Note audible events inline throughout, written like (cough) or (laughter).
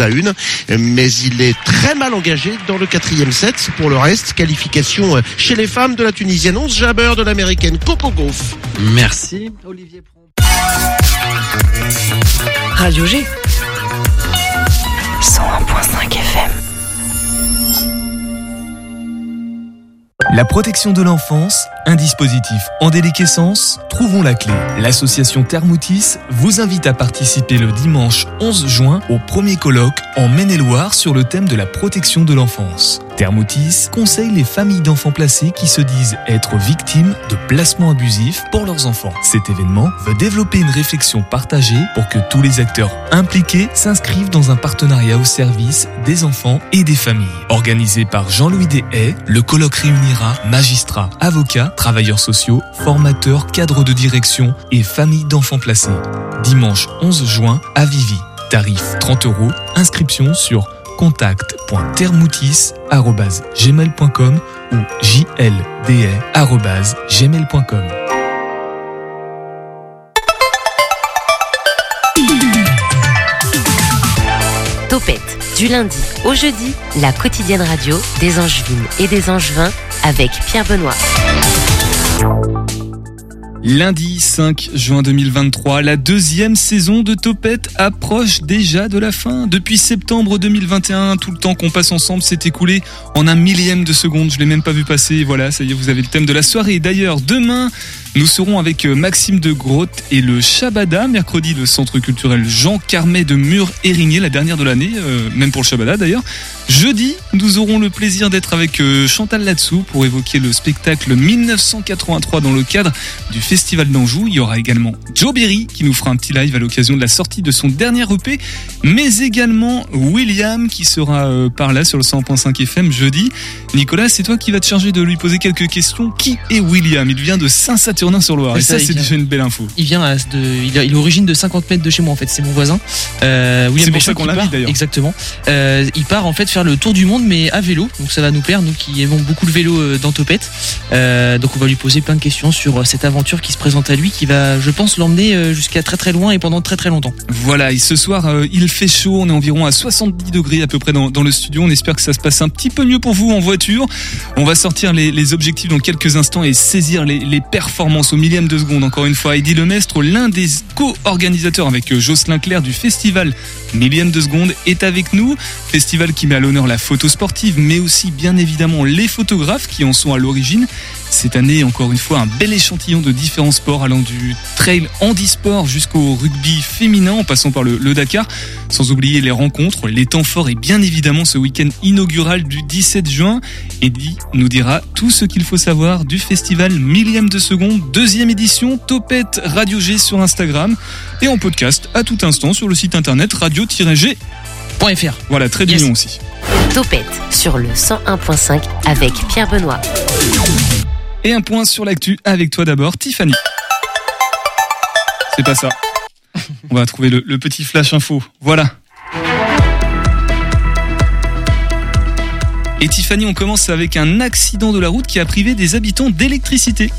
à une, mais il est très mal engagé dans le quatrième set. Pour le reste, qualification chez les femmes de la Tunisienne 11 Jabber de l'américaine Coco Gauff. Merci Olivier. Radio G. 101.5 FM. La protection de l'enfance, un dispositif en déliquescence, trouvons la clé. L'association Thermoutis vous invite à participer le dimanche 11 juin au premier colloque en Maine-et-Loire sur le thème de la protection de l'enfance. Thermoutis conseille les familles d'enfants placés qui se disent être victimes de placements abusifs pour leurs enfants. Cet événement veut développer une réflexion partagée pour que tous les acteurs impliqués s'inscrivent dans un partenariat au service des enfants et des familles. Organisé par Jean-Louis Deshaies, le colloque réunira magistrats, avocats, travailleurs sociaux, formateurs, cadres de direction et familles d'enfants placés. Dimanche 11 juin à Vivi. Tarif 30 euros. Inscription sur contact.termoutis.gmail.com ou jlda.gmail.com. du lundi au jeudi, la quotidienne radio des Angevines et des Angevins avec Pierre Benoît. Lundi 5 juin 2023, la deuxième saison de Topette approche déjà de la fin. Depuis septembre 2021, tout le temps qu'on passe ensemble s'est écoulé en un millième de seconde. Je l'ai même pas vu passer. Voilà, ça y est, vous avez le thème de la soirée. D'ailleurs, demain, nous serons avec euh, Maxime de Grotte et le Shabada, mercredi le centre culturel Jean Carmet de Mur-Érigné, la dernière de l'année, euh, même pour le Shabada d'ailleurs. Jeudi, nous aurons le plaisir d'être avec euh, Chantal Latsou pour évoquer le spectacle 1983 dans le cadre du Festival d'Anjou. Il y aura également Joe Berry qui nous fera un petit live à l'occasion de la sortie de son dernier EP, mais également William qui sera par là sur le 100.5 FM jeudi. Nicolas, c'est toi qui vas te charger de lui poser quelques questions. Qui est William? Il vient de Saint-Saturnin-sur-Loire. Et ça, c'est déjà une belle info. Il vient de, il, est origine de 50 mètres de chez moi en fait. C'est mon voisin. Euh, c'est pour ça qu'on l'a d'ailleurs. Exactement. Euh, il part en fait faire le tour du monde mais à vélo. Donc ça va nous plaire, nous qui aimons beaucoup le vélo euh, dans Topette. Euh, donc on va lui poser plein de questions sur cette aventure qui se présente à lui, qui va, je pense, l'emmener jusqu'à très très loin et pendant très très longtemps. Voilà. Et ce soir, il fait chaud. On est environ à 70 degrés à peu près dans, dans, le studio. On espère que ça se passe un petit peu mieux pour vous en voiture. On va sortir les, les objectifs dans quelques instants et saisir les, les performances au millième de seconde. Encore une fois, Eddie Lemestre, l'un des co-organisateurs avec Jocelyn Claire du festival Millième de seconde, est avec nous. Festival qui met à l'honneur la photo sportive, mais aussi bien évidemment les photographes qui en sont à l'origine. Cette année, encore une fois, un bel échantillon de différents sports allant du trail handisport jusqu'au rugby féminin en passant par le, le, Dakar. Sans oublier les rencontres, les temps forts et bien évidemment ce week-end inaugural du 17 juin. Eddie nous dira tout ce qu'il faut savoir du festival millième de seconde, deuxième édition, Topette Radio G sur Instagram et en podcast à tout instant sur le site internet radio-g.fr. Voilà, très yes. aussi. Topette sur le 101.5 avec Pierre Benoît. Et un point sur l'actu avec toi d'abord, Tiffany. C'est pas ça. On va trouver le, le, petit flash info. Voilà. Et Tiffany, on commence avec un accident de la route qui a privé des habitants d'électricité.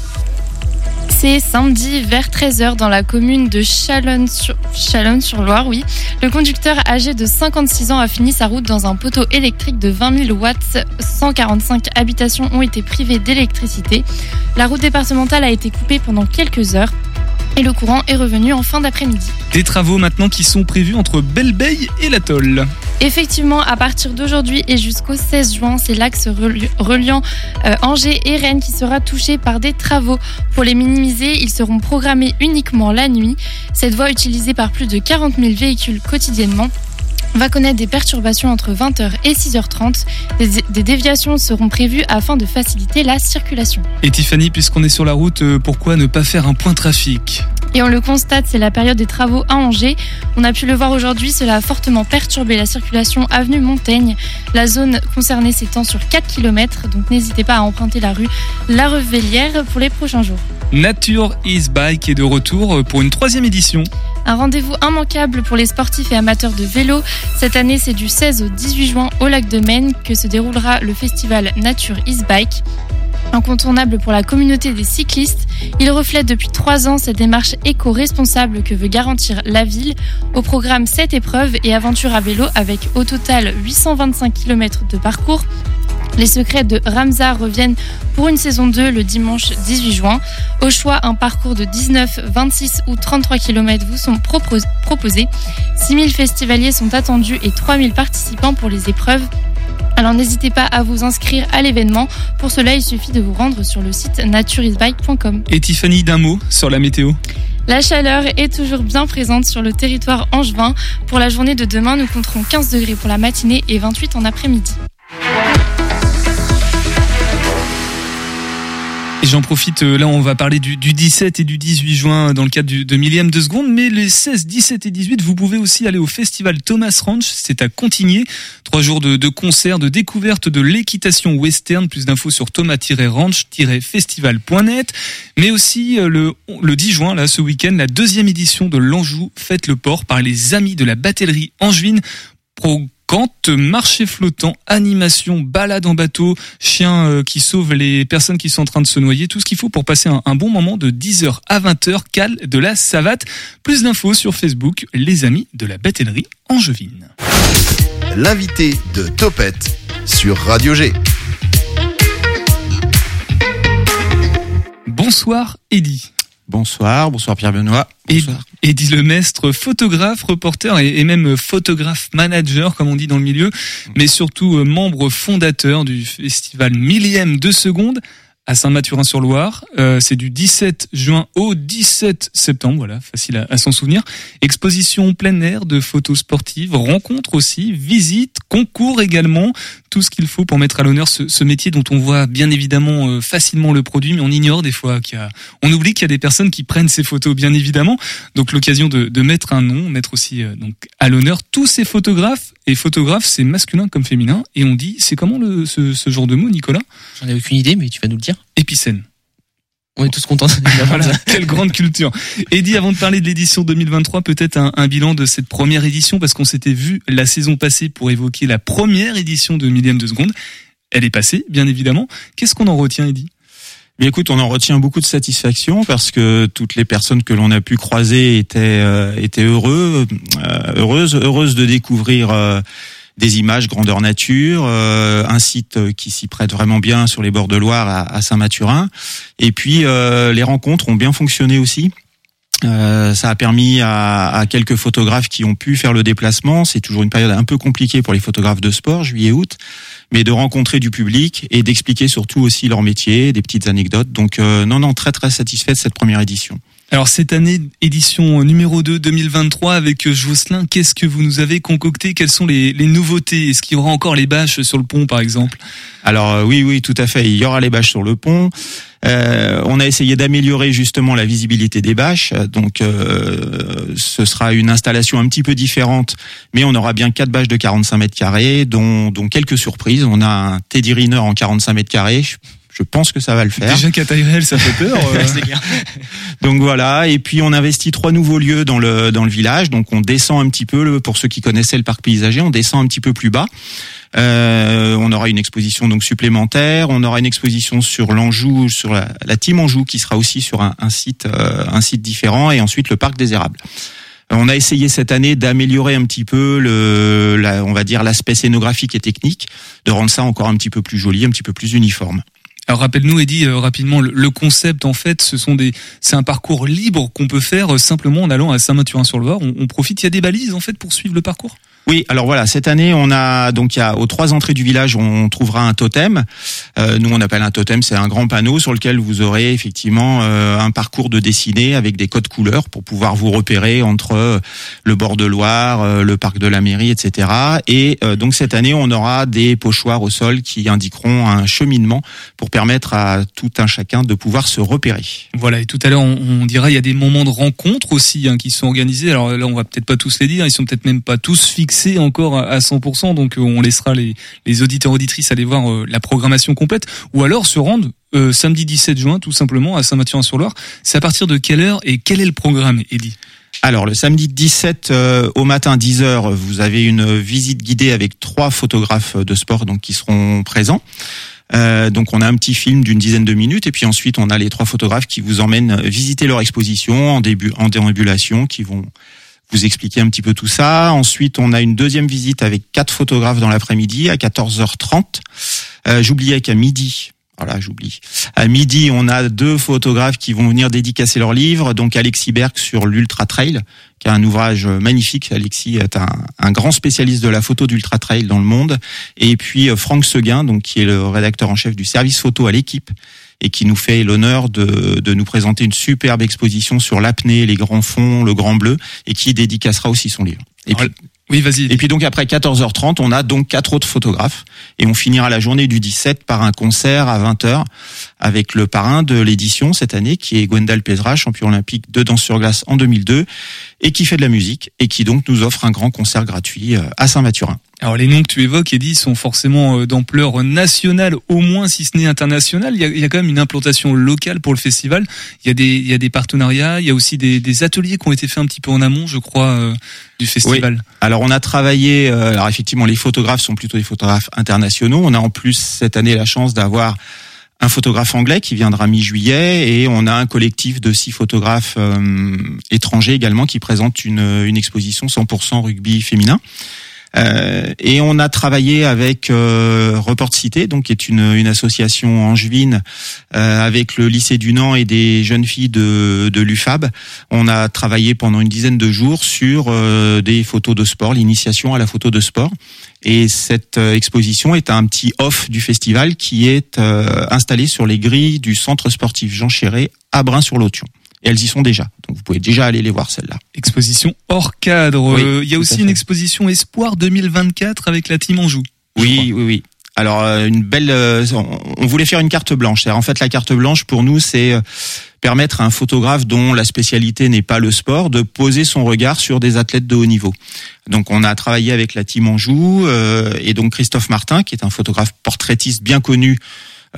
C'est samedi vers 13h dans la commune de Chalonne-sur-Loire, oui. Le conducteur âgé de 56 ans a fini sa route dans un poteau électrique de 20 000 watts. 145 habitations ont été privées d'électricité. La route départementale a été coupée pendant quelques heures et le courant est revenu en fin d'après-midi. Des travaux maintenant qui sont prévus entre Belleveille et l'Atoll. Effectivement, à partir d'aujourd'hui et jusqu'au 16 juin, c'est l'axe reliant euh, Angers et Rennes qui sera touché par des travaux. Pour les minimiser, ils seront programmés uniquement la nuit. Cette voie utilisée par plus de 40 000 véhicules quotidiennement va connaître des perturbations entre 20h et 6h30. Des, des, déviations seront prévues afin de faciliter la circulation. Et Tiffany, puisqu'on est sur la route, pourquoi ne pas faire un point trafic? Et on le constate, c'est la période des travaux à Angers. On a pu le voir aujourd'hui, cela a fortement perturbé la circulation avenue Montaigne. La zone concernée s'étend sur 4 km, donc n'hésitez pas à emprunter la rue La Revellière pour les prochains jours. Nature is Bike est de retour pour une troisième édition. Un rendez-vous immanquable pour les sportifs et amateurs de vélo. Cette année, c'est du 16 au 18 juin au lac de Maine que se déroulera le festival Nature is Bike. Incontournable pour la communauté des cyclistes, Il reflète depuis trois ans cette démarche éco-responsable que veut garantir la ville. Au programme 7 épreuves et aventures à vélo avec au total 825 km de parcours. Les secrets de Ramza reviennent pour une saison 2 le dimanche 18 juin. Au choix, un parcours de 19, 26 ou 33 km vous sont proposés. 6000 festivaliers sont attendus et 3000 participants pour les épreuves. Alors n'hésitez pas à vous inscrire à l'événement. Pour cela, il suffit de vous rendre sur le site naturisbike.com. Et Tiffany, d'un mot sur la météo la chaleur est toujours bien présente sur le territoire angevin. Pour la journée de demain, nous compterons 15 degrés pour la matinée et 28 en après-midi. J'en profite, euh, là on va parler du, 17 et du 18 juin dans le cadre du, de millième de seconde, mais les 16, 17 et 18, vous pouvez aussi aller au festival Thomas Ranch, c'est à Contigné. Trois jours de, de concerts, de découverte de l'équitation western, plus d'infos sur thomas-ranch-festival.net, mais aussi euh, le, le 10 juin, là ce week-end, la deuxième édition de l'Anjou Fête le Port par les amis de la batellerie angevine. Pro marché flottant, animation, balade en bateau, chien euh, qui sauve les personnes qui sont en train de se noyer, tout ce qu'il faut pour passer un, bon moment de 10h à 20h, cale de la savate. Plus d'infos sur Facebook, les amis de la batellerie angevine. L'invité de Topette sur Radio G. Bonsoir Eddy. Bonsoir, bonsoir Pierre Benoît. Bonsoir. Eddie Lemestre, photographe, reporter et, même photographe manager, comme on dit dans le milieu, mais surtout euh, membre fondateur du festival millième de seconde à Saint-Mathurin-sur-Loire. Euh, c'est du 17 juin au 17 septembre, voilà, facile à, s'en souvenir. Exposition plein air de photos sportives, rencontres aussi, visites, concours également, tout ce qu'il faut pour mettre à l'honneur ce, métier dont on voit bien évidemment euh, facilement le produit, mais on ignore des fois qu'il y a, on oublie qu'il y a des personnes qui prennent ces photos, bien évidemment. Donc l'occasion de, mettre un nom, mettre aussi euh, donc à l'honneur tous ces photographes. Et photographe, c'est masculin comme féminin. Et on dit, c'est comment ce, ce genre de mot, Nicolas? J'en ai aucune idée, mais tu vas nous le dire. Épicène. On est tous contents. voilà, quelle grande culture. Eddie, avant de parler de l'édition 2023, peut-être un, un, bilan de cette première édition, parce qu'on s'était vu la saison passée pour évoquer la première édition de millième de seconde. Elle est passée, bien évidemment. Qu'est-ce qu'on en retient, Eddie mais écoute, on en retient beaucoup de satisfaction parce que toutes les personnes que l'on a pu croiser étaient euh, étaient heureux, euh, heureuses, heureuses de découvrir euh, des images grandeur nature, euh, un site qui s'y prête vraiment bien sur les bords de Loire à, Saint-Mathurin. Et puis euh, les rencontres ont bien fonctionné aussi. Euh, ça a permis à, quelques photographes qui ont pu faire le déplacement. C'est toujours une période un peu compliquée pour les photographes de sport, juillet-août, mais de rencontrer du public et d'expliquer surtout aussi leur métier, des petites anecdotes. Donc non, non, très très satisfait de cette première édition. Alors cette année, édition numéro 2 2023 avec euh, Jocelyn, qu'est-ce que vous nous avez concocté? Quelles sont les, nouveautés? Est-ce qu'il y aura encore les bâches sur le pont par exemple? Alors euh, oui, oui, tout à fait, il y aura les bâches sur le pont. Euh, on a essayé d'améliorer justement la visibilité des bâches, donc ce sera une installation un petit peu différente, mais on aura bien quatre bâches de 45 mètres carrés, dont, dont quelques surprises. On a un Teddy Riner en 45 mètres carrés je pense que ça va le faire. Déjà qu'à taille réelle, ça fait peur. (laughs) Euh. donc voilà, et puis on investit trois nouveaux lieux dans le dans le village. Donc on descend un petit peu, pour ceux qui connaissaient le parc paysager, on descend un petit peu plus bas. Euh, on aura une exposition donc supplémentaire. On aura une exposition sur l'Anjou, sur la, la, team Anjou, qui sera aussi sur un, un site euh, un site différent, et ensuite le parc des érables. On a essayé cette année d'améliorer un petit peu le, la, on va dire l'aspect scénographique et technique, de rendre ça encore un petit peu plus joli, un petit peu plus uniforme. Alors rappelle-nous, Eddy, euh, rapidement, le, concept en fait, ce sont des, c'est un parcours libre qu'on peut faire euh, simplement en allant à Saint-Mathurin-sur-Loire. On, on profite, il y a des balises en fait pour suivre le parcours? Oui, alors voilà, cette année, on a donc il y a aux trois entrées du village, on trouvera un totem. Euh, nous, on appelle un totem, c'est un grand panneau sur lequel vous aurez effectivement euh, un parcours de dessinée avec des codes couleurs pour pouvoir vous repérer entre euh, le bord de Loire, le parc de la mairie, etc. Et donc cette année, on aura des pochoirs au sol qui indiqueront un cheminement pour permettre à tout un chacun de pouvoir se repérer. Voilà, et tout à l'heure, on, on dira il y a des moments de rencontre aussi hein, qui sont organisés. Alors là, on va peut-être pas tous les dire, ils sont peut-être même pas tous fixés c'est encore à 100%, donc euh, on laissera les, les auditeurs auditrices aller voir euh, la programmation complète, ou alors se rendre euh, samedi 17 juin tout simplement à Saint-Mathurin-sur-Loire. C'est à partir de quelle heure et quel est le programme, Eddie alors le samedi 17 au matin 10h, vous avez une visite guidée avec trois photographes de sport donc qui seront présents. Euh, donc on a un petit film d'une dizaine de minutes et puis ensuite on a les trois photographes qui vous emmènent visiter leur exposition en début en déambulation, qui vont vous expliquer un petit peu tout ça. Ensuite, on a une deuxième visite avec quatre photographes dans l'après-midi à 14h30. Euh, J'oubliais qu'à midi, voilà, j'oublie. À midi, on a deux photographes qui vont venir dédicacer leur livre. Donc Alexis Berg sur l'Ultra Trail, qui a un ouvrage magnifique. Alexis est un, grand spécialiste de la photo d'Ultra Trail dans le monde. Et puis euh, Franck Seguin, donc qui est le rédacteur en chef du service photo à l'équipe et qui nous fait l'honneur de, de nous présenter une superbe exposition sur l'apnée, les grands fonds, le grand bleu, et qui dédicacera aussi son livre. Et puis, oui, vas-y. et puis donc après 14h30, on a donc quatre autres photographes et on finira la journée du 17 par un concert à 20h avec le parrain de l'édition cette année qui est Gwendal Pesra, champion olympique de danse sur glace en 2002 et qui fait de la musique et qui donc nous offre un grand concert gratuit euh, à Saint-Mathurin. Alors les noms que tu évoques, Eddy, sont forcément euh, d'ampleur nationale, au moins si ce n'est internationale. Il y, a, il y, a, quand même une implantation locale pour le festival. Il y a des, il y a des partenariats, il y a aussi des, des ateliers qui ont été faits un petit peu en amont, je crois, euh, du festival. Oui. Alors on a travaillé, euh, alors effectivement les photographes sont plutôt des photographes internationaux. On a en plus cette année la chance d'avoir un photographe anglais qui viendra mi-juillet et on a un collectif de six photographes euh, étrangers également qui présentent une, une exposition 100% rugby féminin. Euh, et on a travaillé avec euh, Report Cité, donc qui est une, une association angevine euh, avec le lycée du Nant et des jeunes filles de, de l'UFAB. On a travaillé pendant une dizaine de jours sur des photos de sport, l'initiation à la photo de sport. Et cette exposition est un petit off du festival qui est installé sur les grilles du centre sportif Jean Chéré à Brun-sur-Lotion et elles y sont déjà. Donc vous pouvez déjà aller les voir celles-là. Exposition hors cadre. Oui, euh, il y a aussi une exposition Espoir 2024 avec la team Anjou. Oui, oui, oui. Alors euh, une belle. Euh, on voulait faire une carte blanche. En fait, la carte blanche pour nous, c'est permettre à un photographe dont la spécialité n'est pas le sport de poser son regard sur des athlètes de haut niveau. Donc on a travaillé avec la team Anjou euh, et donc Christophe Martin, qui est un photographe portraitiste bien connu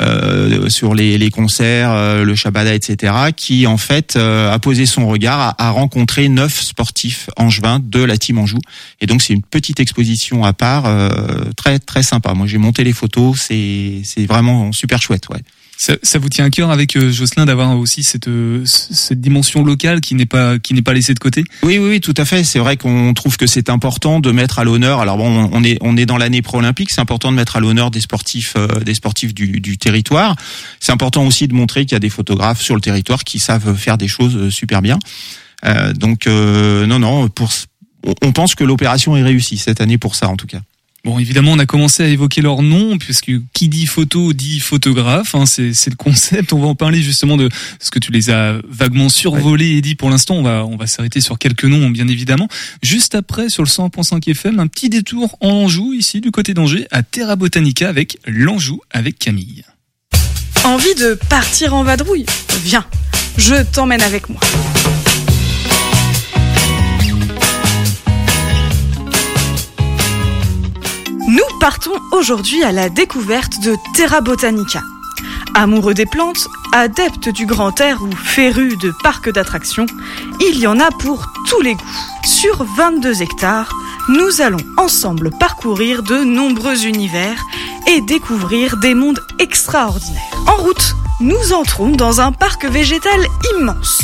euh, sur les, les concerts, euh, le Shabada, etc., qui en fait euh, a posé son regard, a, a, rencontré neuf sportifs angevins de la team Anjou. Et donc c'est une petite exposition à part, euh, très très sympa. Moi j'ai monté les photos, c'est c'est vraiment super chouette, ouais. Ça, ça, vous tient à cœur avec euh, Jocelyn d'avoir aussi cette euh, cette dimension locale qui n'est pas qui n'est pas laissée de côté? Oui, oui, oui, tout à fait. C'est vrai qu'on trouve que c'est important de mettre à l'honneur. Alors bon, on est on est dans l'année pro-olympique. C'est important de mettre à l'honneur des sportifs euh, des sportifs du, du territoire. C'est important aussi de montrer qu'il y a des photographes sur le territoire qui savent faire des choses super bien. Euh, donc non, non, pour on pense que l'opération est réussie cette année pour ça en tout cas. Bon, évidemment, on a commencé à évoquer leur nom, puisque qui dit photo dit photographe. Hein, c'est, le concept. On va en parler justement de ce que tu les as vaguement survolés et dit pour l'instant. On va, on va s'arrêter sur quelques noms, bien évidemment. Juste après, sur le 100.5 FM, un petit détour en Anjou, ici, du côté d'Angers, à Terra Botanica avec l'Anjou avec Camille. Envie de partir en vadrouille? Viens, je t'emmène avec moi. Partons aujourd'hui à la découverte de Terra Botanica. Amoureux des plantes, adeptes du grand air ou férus de parcs d'attractions, il y en a pour tous les goûts. Sur 22 hectares, nous allons ensemble parcourir de nombreux univers et découvrir des mondes extraordinaires. En route, nous entrons dans un parc végétal immense.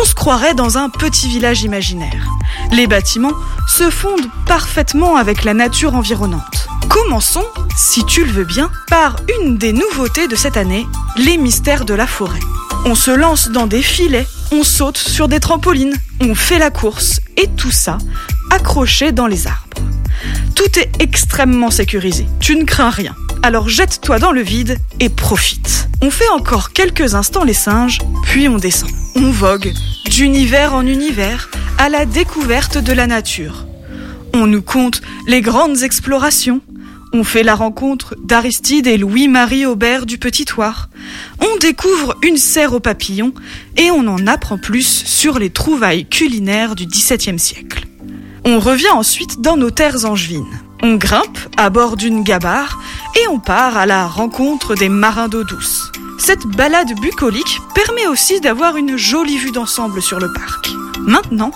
On se croirait dans un petit village imaginaire. Les bâtiments se fondent parfaitement avec la nature environnante. Commençons, si tu le veux bien, par une des nouveautés de cette année, les mystères de la forêt. On se lance dans des filets, on saute sur des trampolines, on fait la course, et tout ça accroché dans les arbres. Tout est extrêmement sécurisé, tu ne crains rien. Alors jette-toi dans le vide et profite. On fait encore quelques instants les singes, puis on descend. On vogue d'univers en univers à la découverte de la nature. On nous conte les grandes explorations. On fait la rencontre d'Aristide et Louis-Marie Aubert du Petit Toire. On découvre une serre aux papillons et on en apprend plus sur les trouvailles culinaires du XVIIe siècle. On revient ensuite dans nos terres angevines. On grimpe à bord d'une gabarre et on part à la rencontre des marins d'eau douce. Cette balade bucolique permet aussi d'avoir une jolie vue d'ensemble sur le parc. Maintenant,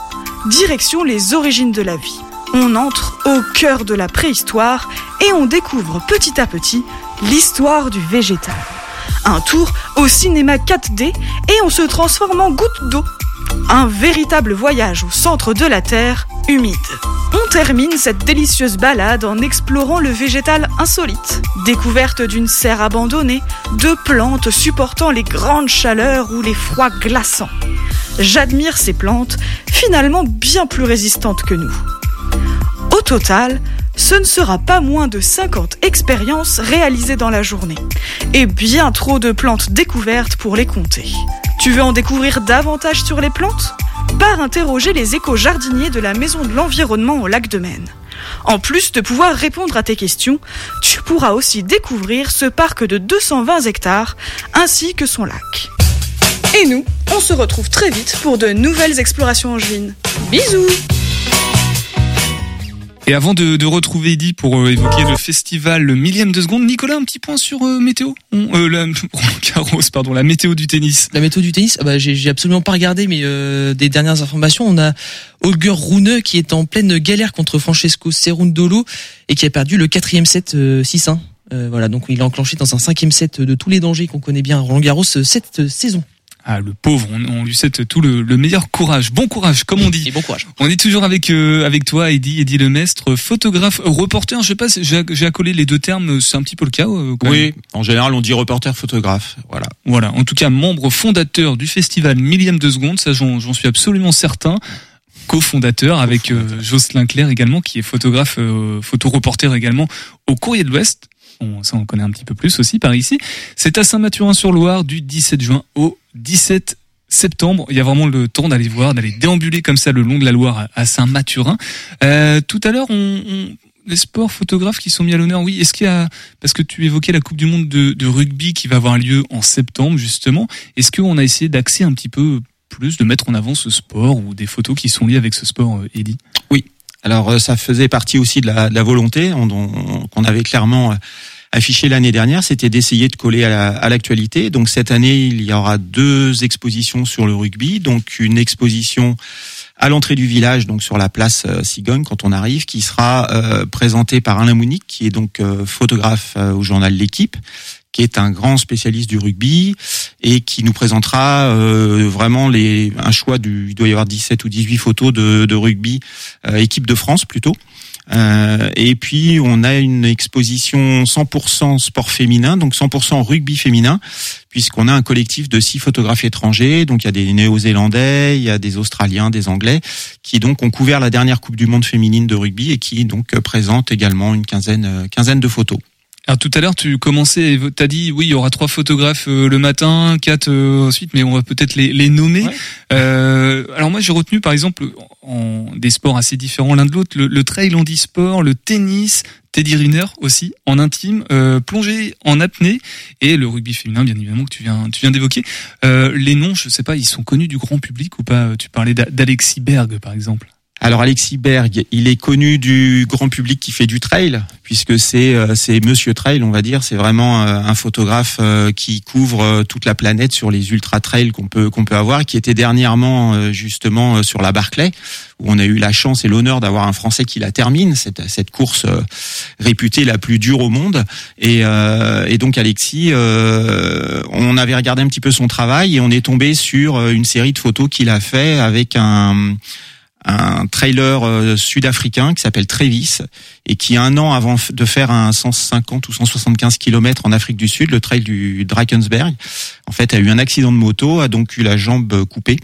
direction les origines de la vie. On entre au cœur de la préhistoire et on découvre petit à petit l'histoire du végétal. Un tour au cinéma 4D et on se transforme en goutte d'eau. Un véritable voyage au centre de la Terre, humide. On termine cette délicieuse balade en explorant le végétal insolite. Découverte d'une serre abandonnée, de plantes supportant les grandes chaleurs ou les froids glaçants. J'admire ces plantes, finalement bien plus résistantes que nous. Total, ce ne sera pas moins de 50 expériences réalisées dans la journée. Et bien trop de plantes découvertes pour les compter. Tu veux en découvrir davantage sur les plantes? Pars interroger les éco-jardiniers de la Maison de l'Environnement au lac de Maine. En plus de pouvoir répondre à tes questions, tu pourras aussi découvrir ce parc de 220 hectares ainsi que son lac. Et nous, on se retrouve très vite pour de nouvelles explorations angevines. Bisous Et avant de, de retrouver Eddy pour euh, évoquer le festival le millième de seconde, Nicolas, un petit point sur euh, météo On- euh, la, (laughs) pardon, la météo du tennis. La météo du tennis, ah bah, j'ai absolument pas regardé, mais euh, des dernières informations, on a Holger Rune qui est en pleine galère contre Francesco Cerundolo et qui a perdu le quatrième set euh, 6-1. Euh, voilà, donc il a enclenché dans un cinquième set de tous les dangers qu'on connaît bien à Roland Garros euh, cette euh, saison. Ah, le pauvre, on, on lui souhaite tout le, le meilleur courage. Bon courage, comme on dit. Et bon courage. On est toujours avec euh, avec toi, Eddy, Eddy Lemestre, photographe, reporter. Je sais pas, si j'ai j'ai accolé les deux termes. C'est un petit peu le cas. euh, quand même. Oui, en général, on dit reporter photographe. Voilà. Voilà. En tout cas, membre fondateur du festival Millième de seconde. Ça, j'en j'en suis absolument certain. Co-fondateur avec euh, Jocelyn Claire également, qui est photographe, euh, photoreporter également au Courrier de l'Ouest. On, ça, on connaît un petit peu plus aussi par ici. C'est à Saint-Mathurin-sur-Loire du 17 juin au 17 septembre. Il y a vraiment le temps d'aller voir, d'aller déambuler comme ça le long de la Loire à- Saint-Mathurin. Euh, tout à l'heure, les sports photographes qui sont mis à l'honneur, oui. Est-ce qu'il y a, parce que tu évoquais la Coupe du Monde de, rugby qui va avoir lieu en septembre justement, est-ce qu'on a essayé d'axer un petit peu plus, de mettre en avant ce sport ou des photos qui sont liées avec ce sport, euh, Eddy? Alors euh, ça faisait partie aussi de la, volonté on- on- qu'on avait clairement euh, affiché l'année dernière, c'était d'essayer de coller à la- à l'actualité. donc cette année, il y aura deux expositions sur le rugby, donc une exposition à l'entrée du village, donc sur la place euh, Cigogne quand on arrive, qui sera euh, présentée par Alain Mounique, qui est donc euh, photographe euh, au journal L'équipe, qui est un grand spécialiste du rugby et qui nous présentera euh, vraiment les un choix du il doit y avoir 17 ou 18 photos de, de rugby euh, équipe de France plutôt. Euh, et puis on a une exposition 100% sport féminin, donc 100% rugby féminin, puisqu'on a un collectif de six photographes étrangers. Donc il y a des Néo-Zélandais, il y a des Australiens, des Anglais, qui donc ont couvert la dernière Coupe du Monde féminine de rugby et qui donc présentent également une quinzaine, euh, quinzaine de photos. Alors tout à l'heure, tu commençais, t'as dit oui, il y aura trois photographes euh, le matin, quatre euh, ensuite, mais on va peut-être les, les nommer. Ouais. Euh, alors moi, j'ai retenu par exemple en, des sports assez différents l'un de l'autre, le, le trail handisport, le tennis, Teddy Riner aussi en intime, euh, plongée en apnée et le rugby féminin, bien évidemment que tu viens, tu viens d'évoquer. Euh, les noms, je sais pas, ils sont connus du grand public ou pas? Tu parlais d'A- d'Alexis Berg par exemple. Alors Alexis Berg, il est connu du grand public qui fait du trail, puisque c'est euh, c'est Monsieur Trail, on va dire. C'est vraiment euh, un photographe euh, qui couvre toute la planète sur les ultra trails qu'on peut qu'on peut avoir, qui était dernièrement justement sur la Barclay, où on a eu la chance et l'honneur d'avoir un Français qui la termine cette cette course réputée la plus dure au monde. Et, et donc Alexis, on avait regardé un petit peu son travail et on est tombé sur une série de photos qu'il a fait avec un un trailer euh, sud-africain qui s'appelle Travis et qui un an avant de faire un 150 ou 175 km en Afrique du Sud, le trail du Drakensberg, en fait a eu un accident de moto, a donc eu la jambe coupée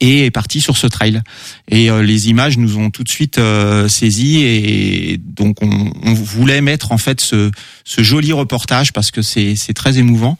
et est parti sur ce trail. Et euh, les images nous ont tout de suite euh, saisis et donc on, on voulait mettre en fait ce, ce joli reportage parce que c'est très émouvant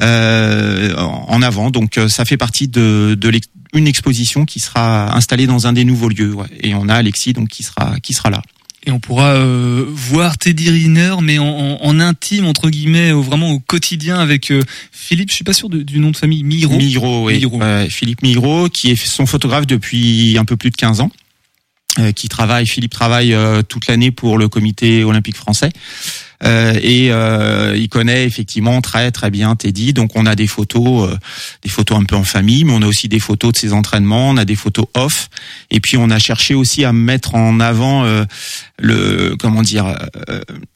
euh, en avant. Donc euh, ça fait partie de, de une exposition qui sera installée dans un des nouveaux lieux. ouais. Et on a Alexis donc qui sera qui sera là. Et on pourra euh, voir Teddy Riner, mais en, en- en intime entre guillemets, au- vraiment au quotidien avec euh, Philippe. Je suis pas sûr de- du nom de famille Miro. Miro, oui. Miro. Philippe Miro, qui est son photographe depuis un peu plus de 15 ans. euh, qui travaille, Philippe travaille euh, toute l'année pour le comité olympique français. Euh, et euh, il connaît effectivement très très bien Teddy. Donc on a des photos, euh, des photos un peu en famille, mais on a aussi des photos de ses entraînements, on a des photos off. Et puis on a cherché aussi à mettre en avant le comment dire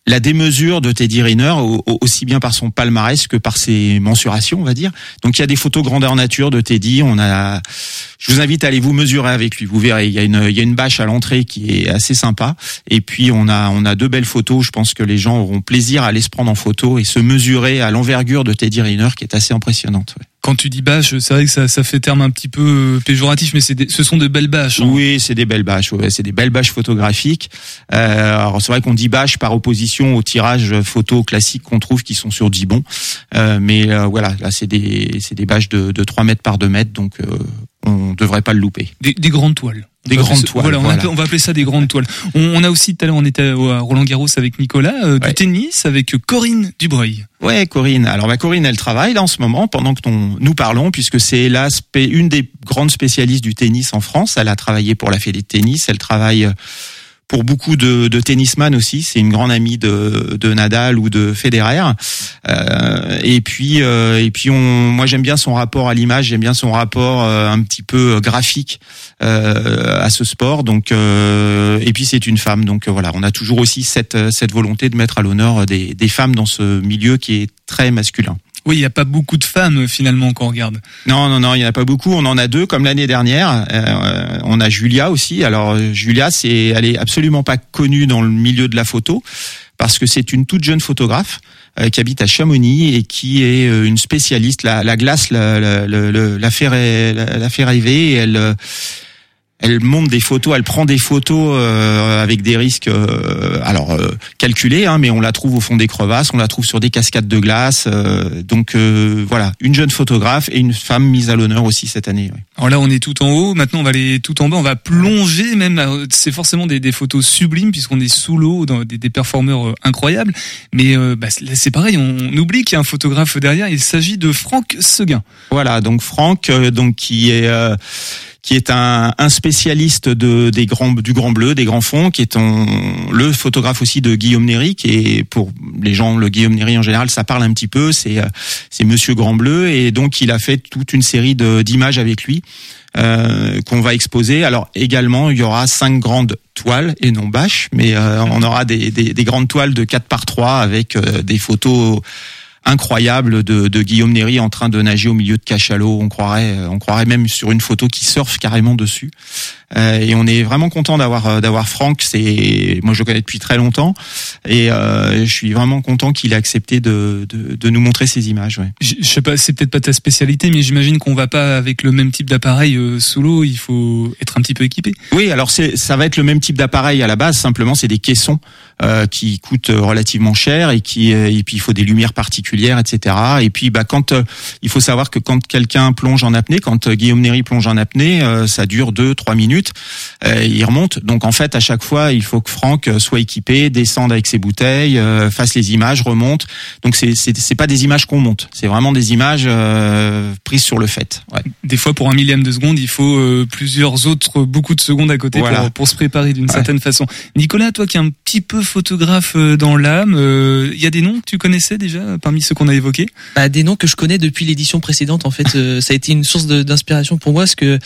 la démesure de Teddy Riner aussi bien par son palmarès que par ses mensurations, on va dire. Donc il y a des photos grandeur nature de Teddy. On a, je vous invite à aller vous mesurer avec lui. Vous verrez, il y a une, il y a une bâche à l'entrée qui est assez sympa. Et puis on a, on a deux belles photos. Je pense que les gens auront plaisir à aller se prendre en photo et se mesurer à l'envergure de Teddy Riner, qui est assez impressionnante. Quand tu dis bâche, c'est vrai que ça, ça fait terme un petit peu euh, péjoratif, mais c'est ce sont de belles bâches. Hein. Oui, c'est des belles bâches. Ouais, c'est des belles bâches photographiques. Euh, alors c'est vrai qu'on dit bâche par opposition au tirage photo classique qu'on trouve qui sont sur Dibon. Euh, mais euh, voilà, là c'est des c'est des bâches de, de 3 mètres par 2 mètres, donc euh, on devrait pas le louper. Des, des grandes toiles. Des grandes toiles. Voilà, on, va appeler ça des grandes toiles. On, a aussi tout à l'heure, on était à Roland Garros avec Nicolas, euh, du tennis avec Corinne Dubreuil. Ouais, Corinne. Alors, bah, Corinne, elle travaille là en ce moment pendant que nous parlons, puisque c'est l'aspect une des grandes spécialistes du tennis en France. Elle a travaillé pour la Fédé de tennis. Elle travaille euh, pour beaucoup de, de tennisman aussi. C'est une grande amie de, Nadal ou de Federer. Euh, et puis, euh, et puis, moi j'aime bien son rapport à l'image. J'aime bien son rapport euh, un petit peu graphique à ce sport. Donc, et puis c'est une femme. Donc voilà, on a toujours aussi cette cette volonté de mettre à l'honneur des, des femmes dans ce milieu qui est très masculin. Oui, il n'y a pas beaucoup de femmes finalement qu'on regarde. Non, non, non, il n'y en a pas beaucoup. On en a deux, comme l'année dernière. Euh, on a Julia aussi. Alors Julia, c'est, elle est absolument pas connue dans le milieu de la photo parce que c'est une toute jeune photographe euh, qui habite à Chamonix et qui est euh, une spécialiste. La, la glace la, la, la, fait, la, fait rêver. Et elle elle monte des photos, elle prend des photos euh, avec des risques, euh, alors euh, calculés, hein, mais on la trouve au fond des crevasses, on la trouve sur des cascades de glace. donc voilà, une jeune photographe et une femme mise à l'honneur aussi cette année. Alors là, on est tout en haut. Maintenant, on va aller tout en bas. On va plonger même. C'est forcément des, des, photos sublimes puisqu'on est sous l'eau, dans des, des performeurs incroyables. Mais bah, c'est pareil, on oublie qu'il y a un photographe derrière. Il s'agit de Franck Seguin. Voilà, donc Franck, donc qui est qui est un, un spécialiste de, des grands, du Grand Bleu, des grands fonds, qui est le photographe aussi de Guillaume Néry, qui est pour les gens, le Guillaume Néry en général, ça parle un petit peu, c'est euh, c'est Monsieur Grand Bleu, et donc il a fait toute une série d'images avec lui. Euh, qu'on va exposer. Alors également, il y aura cinq grandes toiles et non bâches, mais euh, on aura des, des, des, grandes toiles de 4 par 3 avec euh, des photos incroyable de, de, Guillaume Néry en train de nager au milieu de cachalot. On croirait, on croirait même sur une photo qui surfe carrément dessus. Euh, et on est vraiment content d'avoir euh, d'avoir Franck. C'est moi je le connais depuis très longtemps et euh, je suis vraiment content qu'il ait accepté de, de, de, nous montrer ces images. Ouais. Je, je sais pas, c'est peut-être pas ta spécialité, mais j'imagine qu'on va pas avec le même type d'appareil euh, sous l'eau. Il faut être un petit peu équipé. Oui, alors c'est ça va être le même type d'appareil à la base. Simplement, c'est des caissons euh, qui coûtent relativement cher et qui et puis il faut des lumières particulières, etc. Et puis bah quand il faut savoir que quand quelqu'un plonge en apnée, quand Guillaume Néry plonge en apnée, ça dure deux trois minutes euh, il remonte. Donc en fait, à chaque fois, il faut que Franck soit équipé, descende avec ses bouteilles, euh, fasse les images, remonte. Donc c'est c'est pas des images qu'on monte, c'est vraiment des images euh, prises sur le fait. Des fois, pour un millième de seconde, il faut plusieurs autres beaucoup de secondes à côté pour, pour se préparer d'une certaine façon. Nicolas, toi qui es un petit peu photographe dans l'âme, il y a des noms que tu connaissais déjà parmi ceux qu'on a évoqués? Bah, Des noms que je connais depuis l'édition précédente. En fait, ça a été une source d'inspiration pour moi, parce que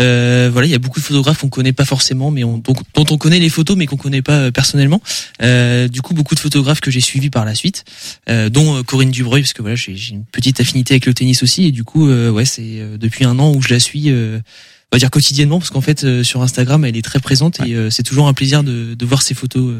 euh, voilà, il y a beaucoup de photographes qu'on connaît pas forcément, mais on, dont, on connaît les photos, mais qu'on connaît pas euh, personnellement. Euh, du coup, beaucoup de photographes que j'ai suivis par la suite, euh, dont euh, Corinne Dubreuil, parce que voilà, j'ai une petite affinité avec le tennis aussi, et du coup, ouais, c'est depuis un an où je la suis. On va dire quotidiennement parce qu'en fait sur Instagram elle est très présente et c'est toujours un plaisir de, de voir ses photos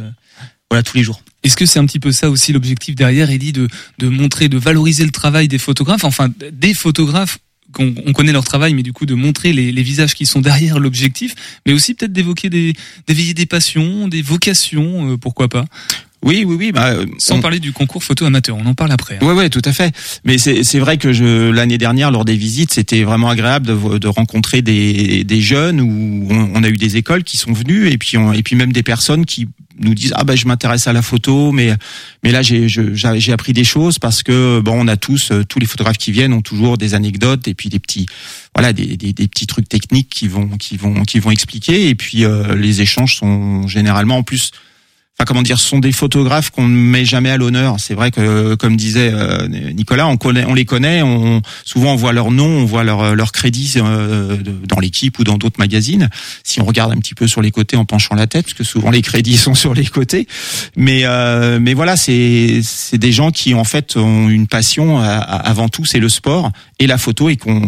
voilà tous les jours. Est-ce que c'est un petit peu ça aussi l'objectif derrière, Eddie, de, de montrer, de valoriser le travail des photographes, enfin des photographes qu'on on connaît leur travail, mais du coup de montrer les, les visages qui sont derrière l'objectif, mais aussi peut-être d'évoquer des, d'éveiller des passions, des vocations, euh, pourquoi pas? Oui, oui, oui. Bah, Sans parler du concours photo amateur, on en parle après. Hein. Ouais, ouais, tout à fait. Mais c'est vrai que je l'année dernière, lors des visites, c'était vraiment agréable de, de rencontrer des, des jeunes où on, on, a eu des écoles qui sont venues et puis on, et puis même des personnes qui nous disent ah ben je m'intéresse à la photo mais mais là j'ai j'ai appris des choses parce que bon on a tous euh, tous les photographes qui viennent ont toujours des anecdotes et puis des petits voilà des, des, des petits trucs techniques qui vont qui vont qui vont expliquer et puis euh, les échanges sont généralement en plus enfin comment dire, sont des photographes qu'on ne met jamais à l'honneur. C'est vrai que, comme disait euh, Nicolas, on connaît, on les connaît. On, souvent, on voit leur nom, on voit leur leur crédit euh, dans l'équipe ou dans d'autres magazines. Si on regarde un petit peu sur les côtés en penchant la tête, parce que souvent les crédits (laughs) sont sur les côtés. Mais euh, mais voilà, c'est des gens qui en fait ont une passion. avant tout, c'est le sport et la photo. Et qu'on,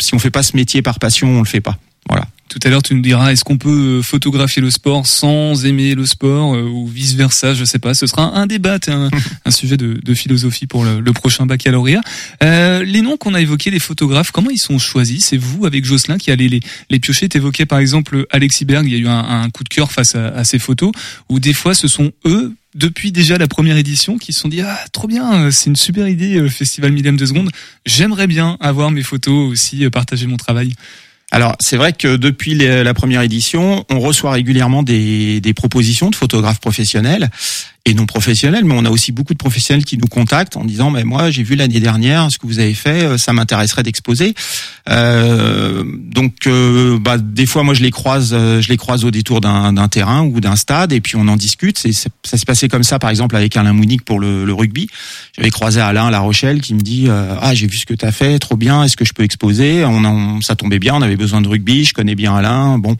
si on fait pas ce métier par passion, on le fait pas. Voilà. Tout à l'heure, tu nous diras, est-ce qu'on peut euh, photographier le sport sans aimer le sport euh, ou vice versa Je sais pas. Ce sera un débat, un, (laughs) un sujet de, de, philosophie pour le, le prochain baccalauréat. Euh, les noms qu'on a évoqués, les photographes, comment ils sont choisis? C'est vous avec Jocelyn qui allez les, les piocher. T'évoquais par exemple Alexis Berg. Il y a eu un, un coup de cœur face à, à, ces photos. Ou des fois, ce sont eux depuis déjà la première édition qui se sont dit ah trop bien c'est une super idée festival millième de seconde j'aimerais bien avoir mes photos aussi partager mon travail alors c'est vrai que depuis la première édition, on reçoit régulièrement des, propositions de photographes professionnels et non professionnels, mais on a aussi beaucoup de professionnels qui nous contactent en disant mais moi j'ai vu l'année dernière ce que vous avez fait, euh, ça m'intéresserait d'exposer. Euh, donc euh, bah, des fois moi je les croise, euh, je les croise au détour d'un terrain ou d'un stade et puis on en discute. Ça s'est passé comme ça par exemple avec Alain Mounique pour le, le rugby. J'avais croisé Alain à La Rochelle qui me dit ah j'ai vu ce que tu as fait, trop bien, est-ce que je peux exposer? On en, ça tombait bien, on avait besoin de rugby, je connais bien Alain, bon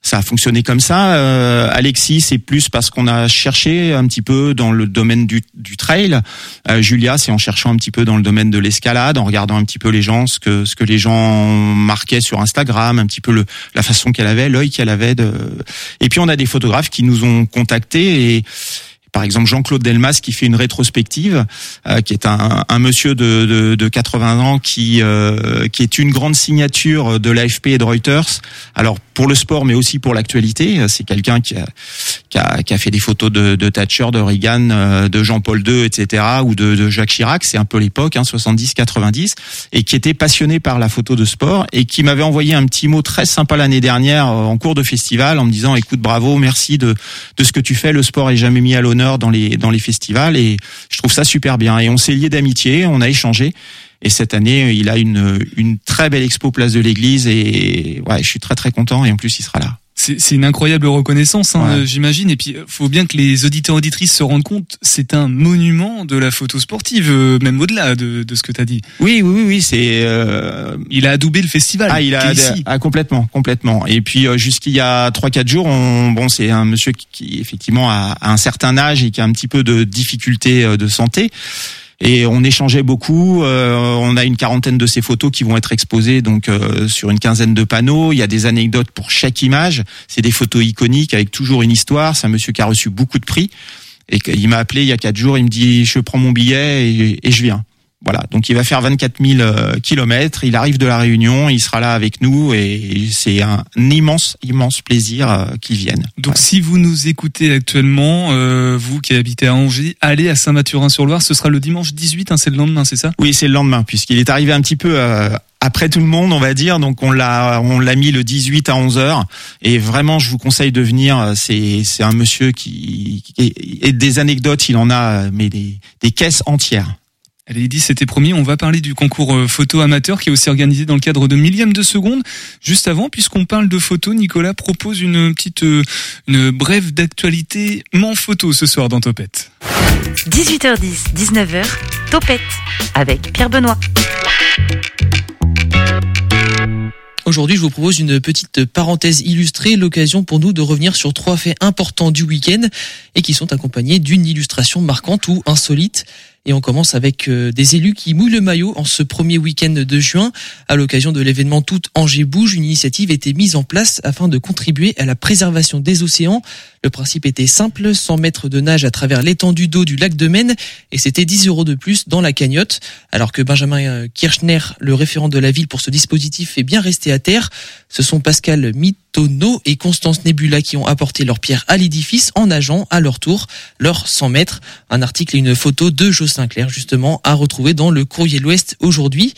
ça a fonctionné comme ça. Euh, Alexis, c'est plus parce qu'on a cherché un petit peu dans le domaine du, du trail. Euh, Julia, c'est en cherchant un petit peu dans le domaine de l'escalade, en regardant un petit peu les gens, ce que ce que les gens marquaient sur Instagram, un petit peu le, la façon qu'elle avait, l'œil qu'elle avait. De... Et puis on a des photographes qui nous ont contactés et par exemple Jean-Claude Delmas qui fait une rétrospective, euh, qui est un, un monsieur de, de, de, 80 ans qui euh, qui est une grande signature de l'AFP et de Reuters. Alors pour le sport, mais aussi pour l'actualité, c'est quelqu'un qui a, qui a, qui a fait des photos de, de Thatcher, de Reagan, euh, de Jean-Paul II, etc., ou de, de Jacques Chirac. C'est un peu l'époque, hein, 70-90, et qui était passionné par la photo de sport et qui m'avait envoyé un petit mot très sympa l'année dernière en cours de festival en me disant "Écoute, bravo, merci de de ce que tu fais. Le sport est jamais mis à l'honneur." dans les dans les festivals et je trouve ça super bien. Et on s'est lié d'amitié, on a échangé. Et cette année, il a une une très belle expo place de l'église et ouais, je suis très très content et en plus il sera là c'est une incroyable reconnaissance, hein, j'imagine. Et puis, faut bien que les auditeurs auditrices se rendent compte, c'est un monument de la photo sportive, euh, même au-delà de, de, ce que tu as dit. Oui, oui, oui, c'est. Euh... Il a adoubé le festival. Ah, il a ah, complètement, complètement. Et puis euh, jusqu'il y a trois, quatre jours, on... bon, c'est un monsieur qui, qui effectivement a, a, un certain âge et qui a un petit peu de difficultés euh, de santé et on échangeait beaucoup. Euh, on a une quarantaine de ces photos qui vont être exposées donc euh, sur une quinzaine de panneaux. Il y a des anecdotes pour chaque image. C'est des photos iconiques avec toujours une histoire. C'est un monsieur qui a reçu beaucoup de prix et il m'a appelé il y a quatre jours. Il me dit je prends mon billet et je viens. Voilà, donc il va faire 24 000 euh, kilomètres. Il arrive de la Réunion, il sera là avec nous et c'est un immense, immense plaisir euh, qu'il vienne. Donc si vous nous écoutez actuellement, euh, vous qui habitez à Angers, allez à Saint-Mathurin-sur-Loire. Ce sera le dimanche 18, hein, c'est le lendemain, c'est ça? Oui, c'est le lendemain puisqu'il est arrivé un petit peu après tout le monde, on va dire. Donc on l'a on l'a mis le 18 à 11 heures. Et vraiment, je vous conseille de venir. C'est c'est un monsieur qui, qui et des anecdotes, il en a mais des des caisses entières. Allez, dit c'était promis. On va parler du concours euh, photo amateur qui est aussi organisé dans le cadre de millième de seconde. Juste avant, puisqu'on parle de photo, Nicolas propose une petite, euh, une brève d'actualité mon photo ce soir dans Topette. 18h10, 19h, Topette avec Pierre Benoît. Aujourd'hui, je vous propose une petite parenthèse illustrée, l'occasion pour nous de revenir sur trois faits importants du week-end et qui sont accompagnés d'une illustration marquante ou insolite. Et on commence avec euh, des élus qui mouillent le maillot en ce premier week-end de juin. À l'occasion de l'événement Tout Angers Bouge, une initiative était mise en place afin de contribuer à la préservation des océans. Le principe était simple, 100 mètres de nage à travers l'étendue d'eau du lac de Maine et c'était 10 euros de plus dans la cagnotte. Alors que Benjamin euh, Kirchner, le référent de la ville pour ce dispositif, est bien resté à terre. Ce sont Pascal Mitono et Constance Nebula qui ont apporté leur pierre à l'édifice en nageant à leur tour leurs 100 mètres. Un article et une photo de Jocelyn Clair justement à retrouver dans le courrier l'Ouest aujourd'hui.